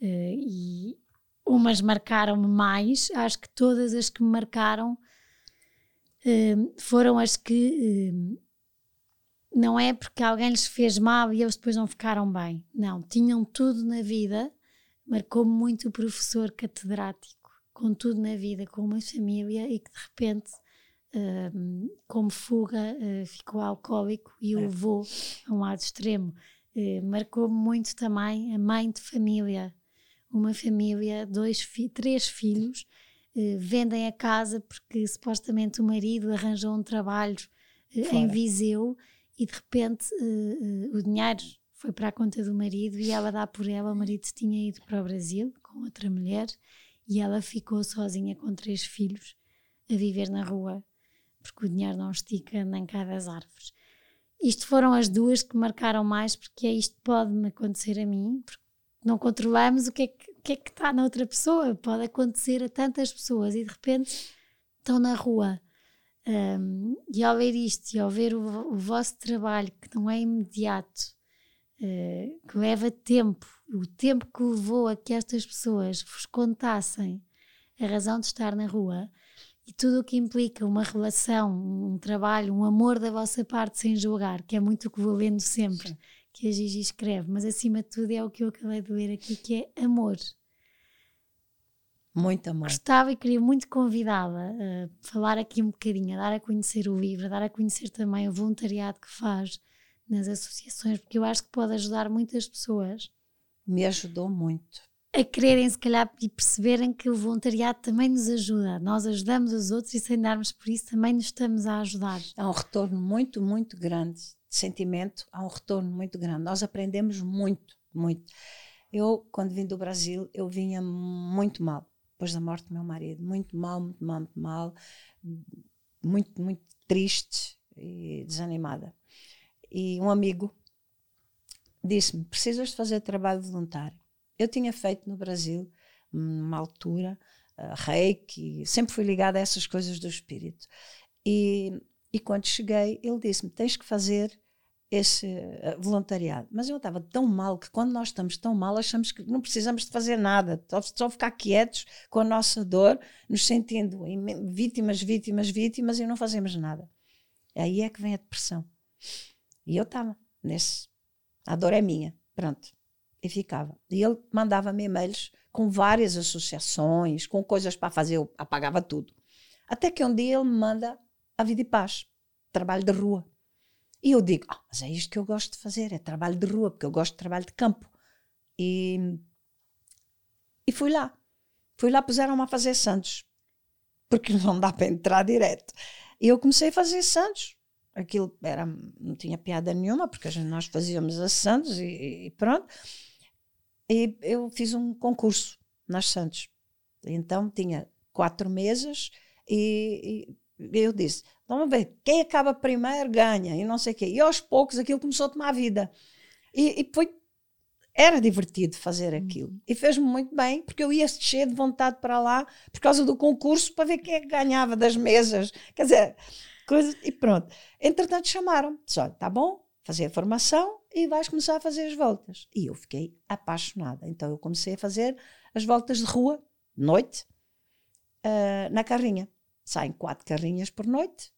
uh, e umas marcaram-me mais, acho que todas as que me marcaram uh, foram as que uh, não é porque alguém lhes fez mal e eles depois não ficaram bem, não, tinham tudo na vida, marcou-me muito o professor catedrático, com tudo na vida, com uma família e que de repente como fuga, uh, ficou alcoólico e o é. levou a um lado extremo. Uh, Marcou-me muito também a mãe de família, uma família, dois fi três filhos, uh, vendem a casa porque supostamente o marido arranjou um trabalho em Viseu e de repente o dinheiro foi para a conta do marido e ela dá por ela, o marido tinha ido para o Brasil com outra mulher e ela ficou sozinha com três filhos a viver na rua porque o dinheiro não estica nem cai das árvores. Isto foram as duas que marcaram mais, porque é isto pode-me acontecer a mim, porque não controlamos o que, é que, o que é que está na outra pessoa, pode acontecer a tantas pessoas e de repente estão na rua. Um, e ao ver isto e ao ver o, o vosso trabalho, que não é imediato, uh, que leva tempo, o tempo que levou a que estas pessoas vos contassem a razão de estar na rua, e tudo o que implica uma relação, um trabalho, um amor da vossa parte sem julgar, que é muito o que vou lendo sempre, Sim. que a Gigi escreve, mas acima de tudo é o que eu acabei de ler aqui, que é amor. Muito amor. Gostava e queria muito convidá-la a falar aqui um bocadinho, a dar a conhecer o livro, a dar a conhecer também o voluntariado que faz nas associações, porque eu acho que pode ajudar muitas pessoas. Me ajudou muito a quererem, se calhar, e perceberem que o voluntariado também nos ajuda. Nós ajudamos os outros e, sem darmos por isso, também nos estamos a ajudar. Há um retorno muito, muito grande de sentimento, há um retorno muito grande. Nós aprendemos muito, muito. Eu, quando vim do Brasil, eu vinha muito mal, depois da morte do meu marido. Muito mal, muito mal, muito mal. Muito, muito triste e desanimada. E um amigo disse-me: precisas de fazer trabalho voluntário. Eu tinha feito no Brasil, numa altura, uh, reiki, sempre fui ligada a essas coisas do espírito. E, e quando cheguei, ele disse-me: tens que fazer esse uh, voluntariado. Mas eu estava tão mal que quando nós estamos tão mal, achamos que não precisamos de fazer nada, só, só ficar quietos com a nossa dor, nos sentindo vítimas, vítimas, vítimas e não fazemos nada. Aí é que vem a depressão. E eu estava nesse. A dor é minha. Pronto e ficava. E ele mandava-me e-mails com várias associações, com coisas para fazer, eu apagava tudo. Até que um dia ele me manda a Vida e Paz, trabalho de rua. E eu digo, ah, mas é isto que eu gosto de fazer, é trabalho de rua, porque eu gosto de trabalho de campo. E, e fui lá. Fui lá, puseram-me a fazer Santos, porque não dá para entrar direto. E eu comecei a fazer Santos. Aquilo era, não tinha piada nenhuma, porque nós fazíamos a Santos e, e pronto. E eu fiz um concurso nas Santos. Então tinha quatro mesas e, e eu disse: vamos ver, quem acaba primeiro ganha e não sei o quê. E aos poucos aquilo começou a tomar vida. E, e foi, era divertido fazer aquilo. Uhum. E fez-me muito bem, porque eu ia cheio de vontade para lá por causa do concurso para ver quem é que ganhava das mesas. Quer dizer, coisas. E pronto. Entretanto, chamaram-me. Disse: olha, tá bom, fazer a formação e vais começar a fazer as voltas. E eu fiquei apaixonada. Então eu comecei a fazer as voltas de rua, noite, uh, na carrinha. Saem quatro carrinhas por noite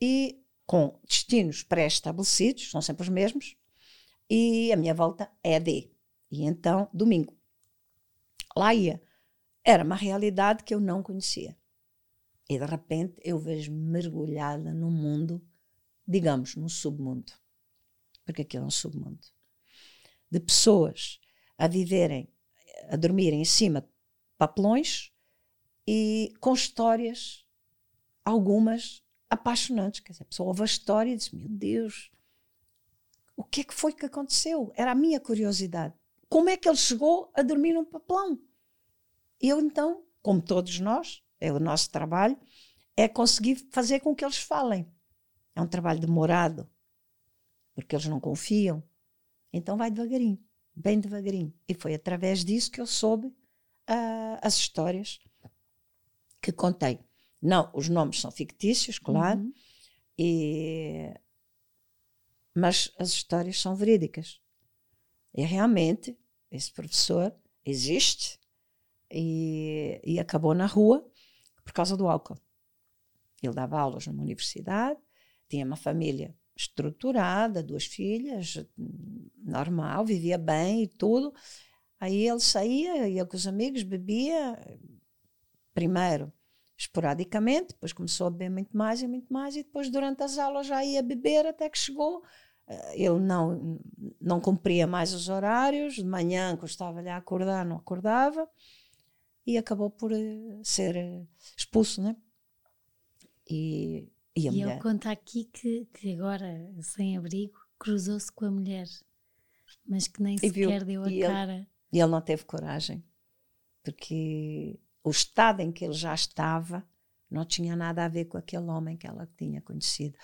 e com destinos pré-estabelecidos, são sempre os mesmos, e a minha volta é D. E então, domingo. Lá ia. Era uma realidade que eu não conhecia. E de repente eu vejo mergulhada no mundo, digamos, no submundo porque aquilo é um submundo, de pessoas a viverem, a dormirem em cima de papelões e com histórias, algumas apaixonantes. Quer dizer, a pessoa ouve a história e diz: Meu Deus, o que é que foi que aconteceu? Era a minha curiosidade. Como é que ele chegou a dormir num papelão? Eu, então, como todos nós, é o nosso trabalho, é conseguir fazer com que eles falem. É um trabalho demorado, porque eles não confiam. Então vai devagarinho, bem devagarinho. E foi através disso que eu soube uh, as histórias que contei. Não, os nomes são fictícios, claro, uhum. e, mas as histórias são verídicas. E realmente, esse professor existe e, e acabou na rua por causa do álcool. Ele dava aulas numa universidade, tinha uma família estruturada, duas filhas, normal, vivia bem e tudo. Aí ele saía, ia com os amigos, bebia, primeiro esporadicamente, depois começou a beber muito mais e muito mais, e depois durante as aulas já ia beber até que chegou. Eh, ele não, não cumpria mais os horários, de manhã custava-lhe a acordar, não acordava, e acabou por eh, ser eh, expulso, né? E, e, e ele conta aqui que, que agora, sem abrigo, cruzou-se com a mulher, mas que nem sequer viu, deu a e cara. Ele, e ele não teve coragem, porque o estado em que ele já estava não tinha nada a ver com aquele homem que ela tinha conhecido.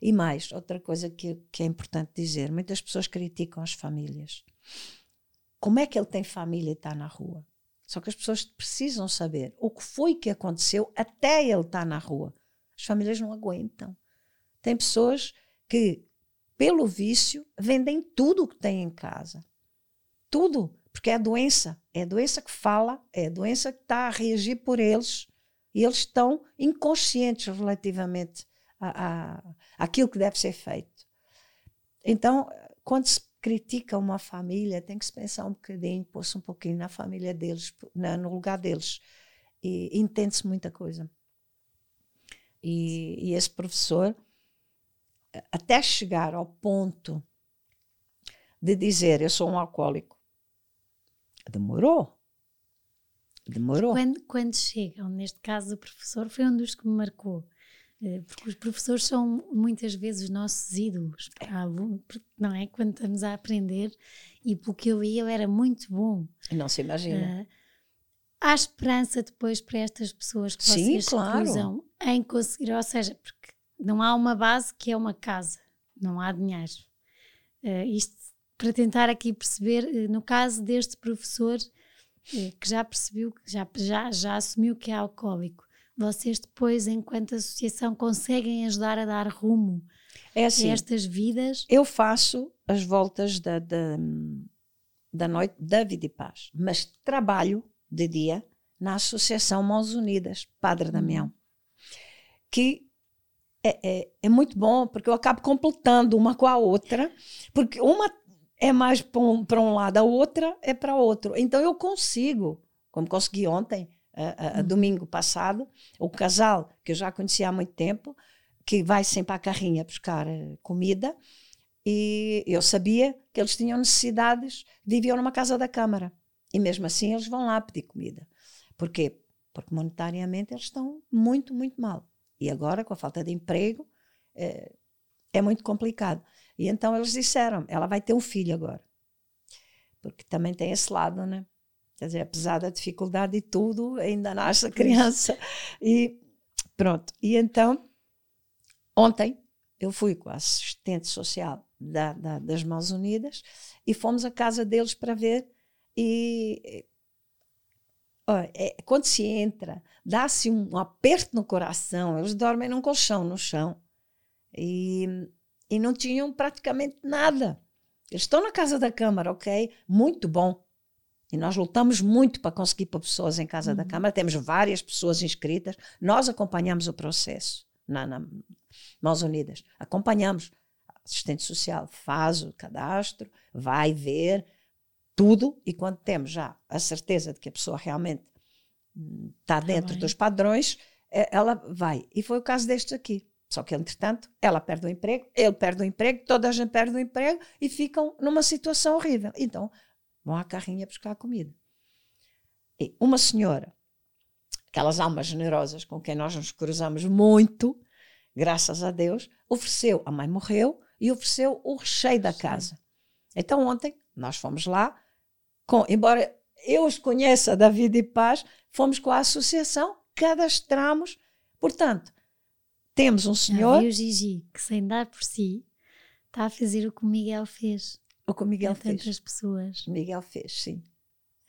E mais, outra coisa que, que é importante dizer: muitas pessoas criticam as famílias. Como é que ele tem família e está na rua? Só que as pessoas precisam saber o que foi que aconteceu até ele estar na rua. As famílias não aguentam. Tem pessoas que, pelo vício, vendem tudo o que têm em casa. Tudo. Porque é a doença. É a doença que fala, é a doença que está a reagir por eles. E eles estão inconscientes relativamente a, a, àquilo que deve ser feito. Então, quando se critica uma família, tem que se pensar um bocadinho, pôr-se um pouquinho na família deles, na, no lugar deles. E entende-se muita coisa. E, e esse professor, até chegar ao ponto de dizer eu sou um alcoólico, Demorou. Demorou. Quando, quando chegam, neste caso o professor foi um dos que me marcou. Eh, porque os professores são muitas vezes os nossos ídolos, não é? Quando estamos a aprender, e pelo que eu vi, ele era muito bom. Não se imagina. Uh, há esperança depois para estas pessoas que Sim, vocês claro. cruzam em conseguir, ou seja, porque não há uma base que é uma casa, não há dinheiro. Uh, isto para tentar aqui perceber, eh, no caso deste professor eh, que já percebeu, já, já, já assumiu que é alcoólico, vocês depois, enquanto associação, conseguem ajudar a dar rumo é assim, a estas vidas? Eu faço as voltas da, da, da noite da Vida e Paz, mas trabalho de dia na Associação Mãos Unidas, Padre uhum. Damião, que é, é, é, muito bom, porque eu acabo completando uma com a outra, porque uma é mais para um, um lado, a outra é para outro. Então eu consigo, como consegui ontem, a, a, hum. domingo passado, o casal que eu já conhecia há muito tempo, que vai sempre à carrinha buscar uh, comida, e eu sabia que eles tinham necessidades, viviam numa casa da Câmara. E mesmo assim eles vão lá pedir comida. Porquê? Porque monetariamente eles estão muito, muito mal. E agora, com a falta de emprego, é, é muito complicado. E então eles disseram: ela vai ter um filho agora. Porque também tem esse lado, né? Quer dizer, apesar da dificuldade e tudo, ainda nasce a criança. E pronto. E então, ontem, eu fui com a assistente social da, da, das Mãos Unidas e fomos à casa deles para ver. E é, quando se entra, dá-se um aperto no coração. Eles dormem num colchão no chão. E e não tinham praticamente nada. Eles estão na casa da Câmara, ok? Muito bom. E nós lutamos muito para conseguir pôr pessoas em casa uhum. da Câmara. Temos várias pessoas inscritas. Nós acompanhamos o processo na, na Mãos Unidas. Acompanhamos. Assistente social faz o cadastro, vai ver tudo. E quando temos já a certeza de que a pessoa realmente está dentro dos padrões, eh, ela vai. E foi o caso deste aqui. Só que, entretanto, ela perde o emprego, ele perde o emprego, toda a gente perde o emprego e ficam numa situação horrível. Então, vão à carrinha buscar comida. E uma senhora, aquelas almas generosas com quem nós nos cruzamos muito, graças a Deus, ofereceu, a mãe morreu, e ofereceu o recheio da casa. Então, ontem, nós fomos lá, com, embora eu os conheça da Vida e Paz, fomos com a associação, cadastramos, portanto, temos um senhor. e o Gigi, que sem dar por si, está a fazer o que o Miguel fez. O que o Miguel a fez. tantas pessoas. O Miguel fez, sim.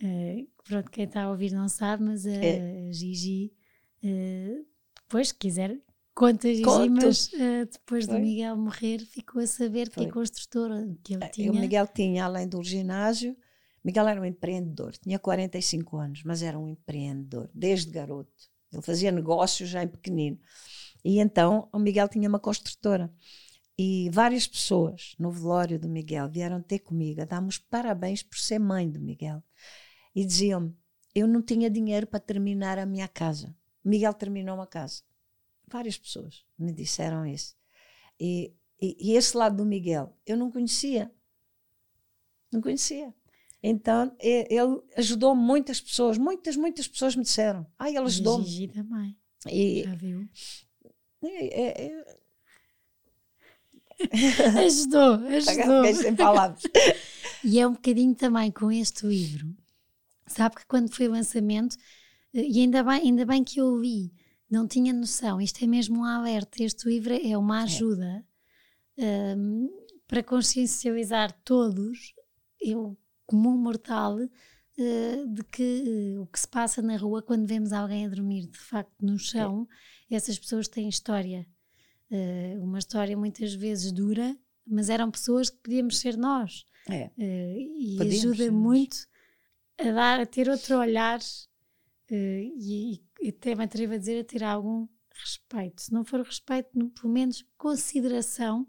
Uh, pronto, quem está a ouvir não sabe, mas a é. Gigi, uh, depois, se quiser, conta Gigi, Conto. mas uh, depois Foi. do Miguel morrer, ficou a saber Foi. que é construtora, que ele tinha. O Miguel tinha, além do ginásio, Miguel era um empreendedor, tinha 45 anos, mas era um empreendedor, desde garoto. Ele fazia negócios já em pequenino. E então o Miguel tinha uma construtora. E várias pessoas no velório do Miguel vieram ter comigo a dar-me os parabéns por ser mãe do Miguel. E diziam-me: eu não tinha dinheiro para terminar a minha casa. Miguel terminou uma casa. Várias pessoas me disseram isso. E, e, e esse lado do Miguel eu não conhecia. Não conhecia. Então, ele ajudou muitas pessoas, muitas, muitas pessoas me disseram. Ah, ele ajudou-me. Gigi também. E, Já viu? É, é, é... ajudou, ajudou. sem palavras. e é um bocadinho também com este livro. Sabe que quando foi o lançamento, eh, e ainda bem, ainda bem que eu li, não tinha noção, isto é mesmo um alerta, este livro é uma é. ajuda é. um, para consciencializar todos, eu comum mortal, uh, de que uh, o que se passa na rua quando vemos alguém a dormir de facto no chão, é. Essas pessoas têm história. Uh, uma história muitas vezes dura, mas eram pessoas que podíamos ser nós. É. e podíamos ajuda muito a, dar, a ter outro olhar e, e até me atrevo a dizer a ter algum respeito. Se não for respeito, pelo menos consideração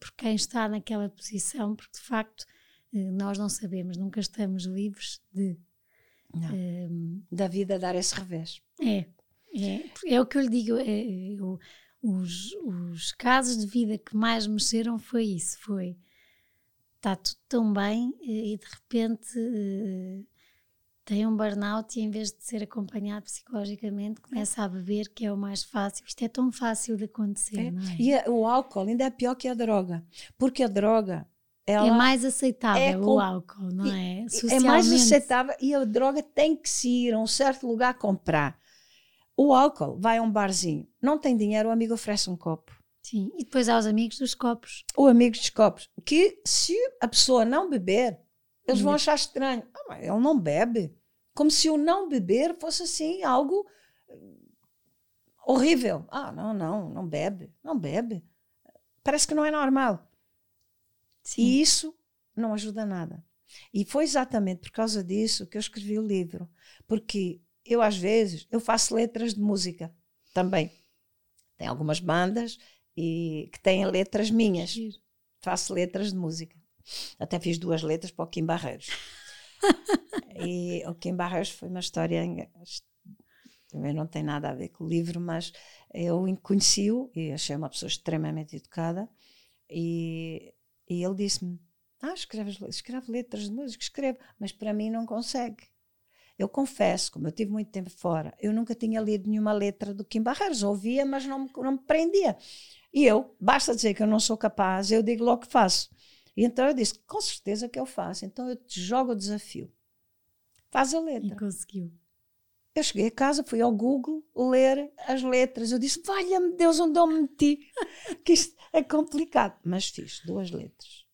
por quem está naquela posição, porque de facto nós não sabemos, nunca estamos livres de. Ehm, da vida dar esse revés. É, é, é o que eu lhe digo. É, eu, os, os casos de vida que mais mexeram foi isso: foi está tudo tão bem eh, e de repente uh, tem um burnout e em vez de ser acompanhado psicologicamente começa a beber, que é o mais fácil. Isto é tão fácil de acontecer. É. É? E a, o álcool ainda é pior que a droga, porque a droga ela é mais aceitável é com, o álcool, não é? É mais aceitável e a droga tem que se ir a um certo lugar comprar. O álcool vai a um barzinho, não tem dinheiro, o amigo oferece um copo. Sim, e depois há os amigos dos copos. O amigo dos copos, que se a pessoa não beber, eles vão achar estranho. Ah, ele não bebe. Como se o não beber fosse assim algo horrível. Ah, não, não, não bebe, não bebe. Parece que não é normal. Sim. E isso não ajuda nada. E foi exatamente por causa disso que eu escrevi o livro, porque eu às vezes eu faço letras de música também. Tem algumas bandas e que têm letras minhas. Faço letras de música. Até fiz duas letras para o Kim Barreiros. e o Kim Barreiros foi uma história também não tem nada a ver com o livro, mas eu conheci-o e achei uma pessoa extremamente educada e e ele disse-me: Ah, escreve, escreve letras de música, escreve, mas para mim não consegue. Eu confesso, como eu tive muito tempo fora, eu nunca tinha lido nenhuma letra do Kim Barreiros, ouvia, mas não, não me prendia. E eu, basta dizer que eu não sou capaz, eu digo logo que faço. E então eu disse: Com certeza que eu faço. Então eu te jogo o desafio. Faz a letra. E conseguiu. Eu cheguei a casa, fui ao Google ler as letras. Eu disse: Valha-me Deus, onde eu me meti? que isto é complicado. Mas fiz duas letras.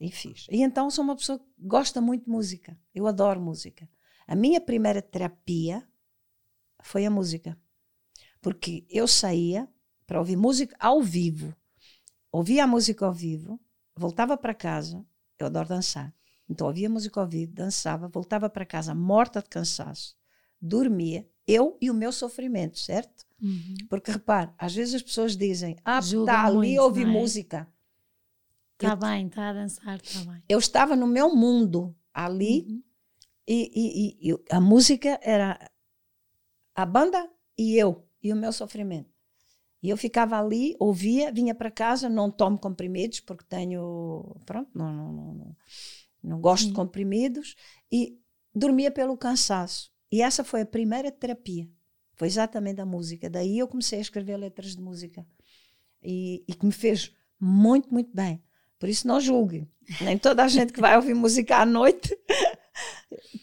E fiz. E então sou uma pessoa que gosta muito de música. Eu adoro música. A minha primeira terapia foi a música. Porque eu saía para ouvir música ao vivo. Ouvia a música ao vivo, voltava para casa. Eu adoro dançar. Então ouvia a música ao vivo, dançava, voltava para casa morta de cansaço dormia, eu e o meu sofrimento, certo? Uhum. Porque repare, às vezes as pessoas dizem, ah, está ali a ouvir é? música. Está bem, está a dançar, está bem. Eu estava no meu mundo ali uhum. E, e, e, a música era a banda e eu e o meu sofrimento. E eu ficava ali, ouvia, vinha para casa, não tomo comprimidos porque tenho, pronto, não, não, não, não, gosto de comprimidos e dormia pelo cansaço. E essa foi a primeira terapia. Foi exatamente a música. Daí eu comecei a escrever letras de música. E, e que me fez muito, muito bem. Por isso não julgue. Nem toda a gente que vai ouvir música à noite.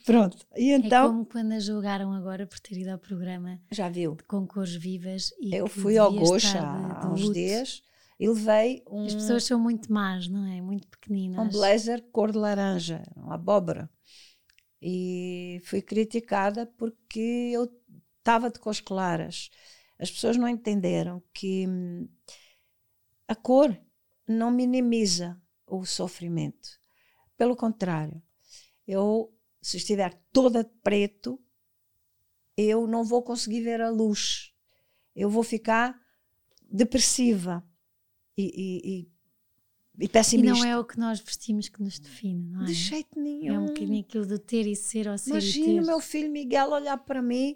Pronto. E então, é como quando a julgaram agora por ter ido ao programa já viu. com cores vivas. eu fui ao Goxa há uns dias e levei um. As pessoas são muito más, não é? Muito pequeninas. Um blazer cor de laranja, uma abóbora. E fui criticada porque eu estava de cores claras. As pessoas não entenderam que hum, a cor não minimiza o sofrimento. Pelo contrário, eu, se estiver toda de preto, eu não vou conseguir ver a luz. Eu vou ficar depressiva e, e, e, pessimista. E não é o que nós vestimos que nos define, não é? De jeito nenhum. É um bocadinho aquilo de ter e ser ou ser Imagina o meu filho Miguel olhar para mim,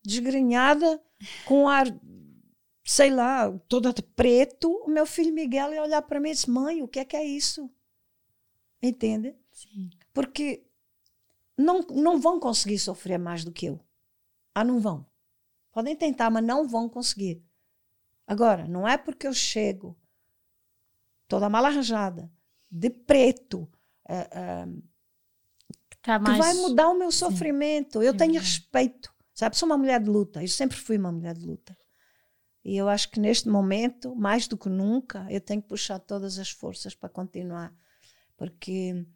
desgrenhada, com ar, sei lá, toda de preto. O meu filho Miguel ia olhar para mim e disse: Mãe, o que é que é isso? Entende? Sim. Porque não, não vão conseguir sofrer mais do que eu. Ah, não vão. Podem tentar, mas não vão conseguir. Agora, não é porque eu chego toda mal arranjada, de preto, uh, uh, Tá que mais... vai mudar o meu sofrimento. Eu É tenho verdade. respeito. Sabe, sou uma mulher de luta. Eu sempre fui uma mulher de luta. E eu acho que neste momento, mais do que nunca, eu tenho que puxar todas as forças para continuar. Porque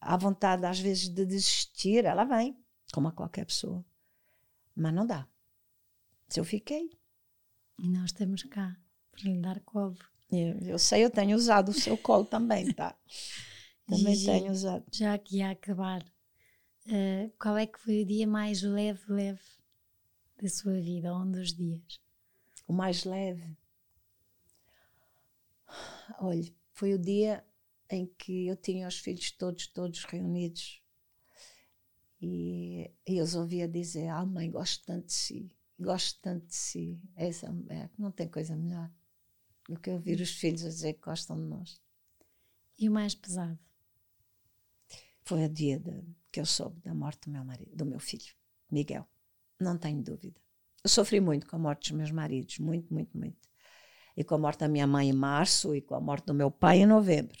a vontade, às vezes, de desistir, ela vem, como a qualquer pessoa. Mas não dá. Se eu fiquei, E nós estamos cá para lhe dar colo. eu, eu sei, eu tenho usado o seu colo também, tá? Também Gigi, tenho usado. Já que ia acabar, eh, qual é que foi o dia mais leve, leve da sua vida, um dos dias? O mais leve. Olha, foi o dia em que eu tinha os filhos todos, todos reunidos. E, e eles ouvia dizer: Ah, mãe, gosto tanto de si, gosto tanto de si. Essa, é, não tem coisa melhor do que ouvir os filhos a dizer que gostam de nós. E o mais pesado? Foi o dia de- que eu soube da morte do meu, marido, do meu filho, Miguel. Não tenho dúvida. Eu sofri muito com a morte dos meus maridos, muito, muito, muito. E com a morte da minha mãe em março e com a morte do meu pai em novembro.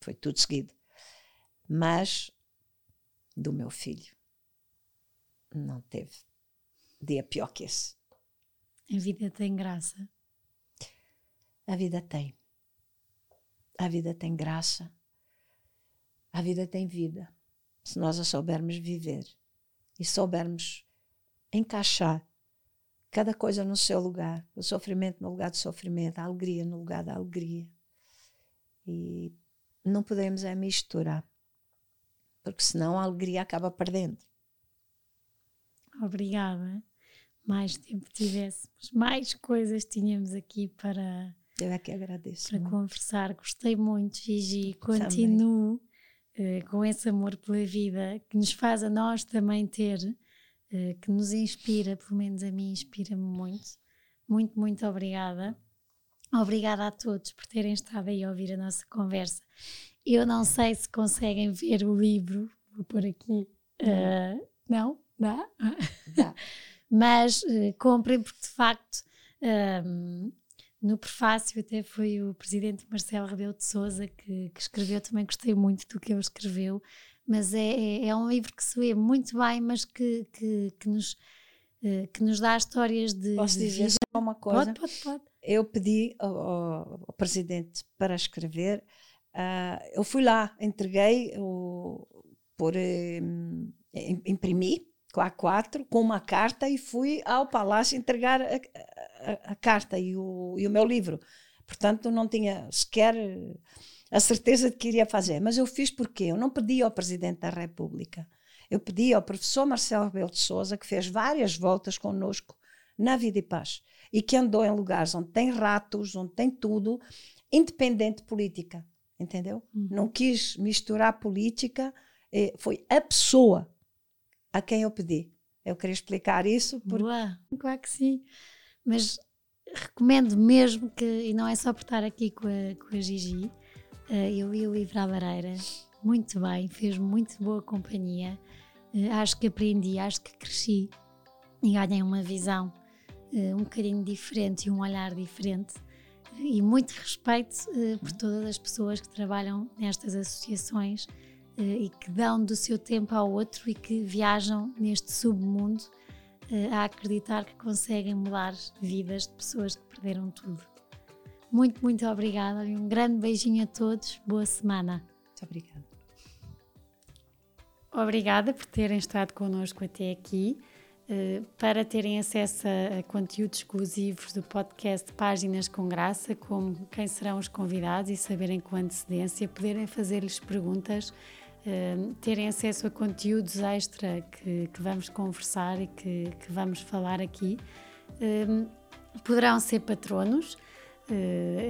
Foi tudo seguido. Mas do meu filho não teve dia pior que esse. A vida tem graça. A vida tem. A vida tem graça. A vida tem vida. Se nós a soubermos viver e soubermos encaixar cada coisa no seu lugar, o sofrimento no lugar do sofrimento, a alegria no lugar da alegria. E não podemos é misturar, porque senão a alegria acaba perdendo. Obrigada. Mais tempo tivéssemos, mais coisas tínhamos aqui para, Eu é que agradeço. para muito. conversar. Gostei muito, Gigi. Continuo eh, com esse amor pela vida que nos faz a nós também ter, eh, que nos inspira, pelo menos a mim inspira-me muito. Muito, muito obrigada. Obrigada a todos por terem estado aí a ouvir a nossa conversa. Eu não sei se conseguem ver o livro, vou pôr aqui. eh, não? Dá? Dá. mas eh, comprem porque de facto ehm, no prefácio até foi o presidente Marcelo Rebelo de Sousa que, que escreveu, também gostei muito do que ele escreveu, mas é, é, é um livro que se lê muito bem, mas que, que, que nos, eh, que nos dá histórias de, Posso de dizer vida. só uma coisa? Pode, pode, pode. Eu pedi ao, ao- presidente para escrever. ah, eu fui lá, entreguei o, por im- imprimi com a A4 com uma carta e fui ao palácio entregar a, a- a carta e o, e o meu livro. Portanto, não tinha sequer a certeza de que iria fazer. Mas eu fiz porque eu não pedi ao presidente da República. Eu pedi ao professor Marcelo Rebelo de Sousa, que fez várias voltas conosco na Vida e Paz e que andou em lugares onde tem ratos, onde tem tudo, independente de política, entendeu? Uhum. Não quis misturar política, eh, foi a pessoa a quem eu pedi. Eu queria explicar isso porque Boa, claro que sim. Mas recomendo mesmo que, e não é só por estar aqui com a, com a Gigi, eh, eu li o livro à lareira muito bem, fez muito boa companhia. Eh, acho que aprendi, acho que cresci e ganhei uma visão eh, um bocadinho diferente e um olhar diferente. E muito respeito eh, por todas as pessoas que trabalham nestas associações eh, e que dão do seu tempo ao outro e que viajam neste submundo a acreditar que conseguem mudar vidas de pessoas que perderam tudo. Muito, muito obrigada. Um grande beijinho a todos. Boa semana. Muito obrigada. Obrigada por terem estado connosco até aqui. Uh, para terem acesso a, conteúdos exclusivos do podcast Páginas com Graça, como quem serão os convidados e saberem com antecedência, poderem fazer-lhes perguntas, uh, terem acesso a conteúdos extra que, que vamos conversar e que, que, vamos falar aqui, uh, poderão ser patronos.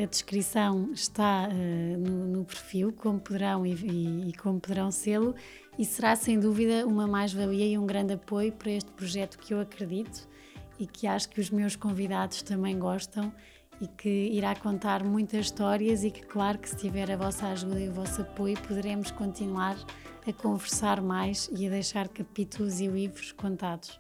A descrição está no, perfil, como poderão e, e como poderão sê-lo, e será sem dúvida uma mais-valia e um grande apoio para este projeto que eu acredito e que acho que os meus convidados também gostam e que irá contar muitas histórias e que, claro, que se tiver a vossa ajuda e o vosso apoio, poderemos continuar a conversar mais e a deixar capítulos e livros contados.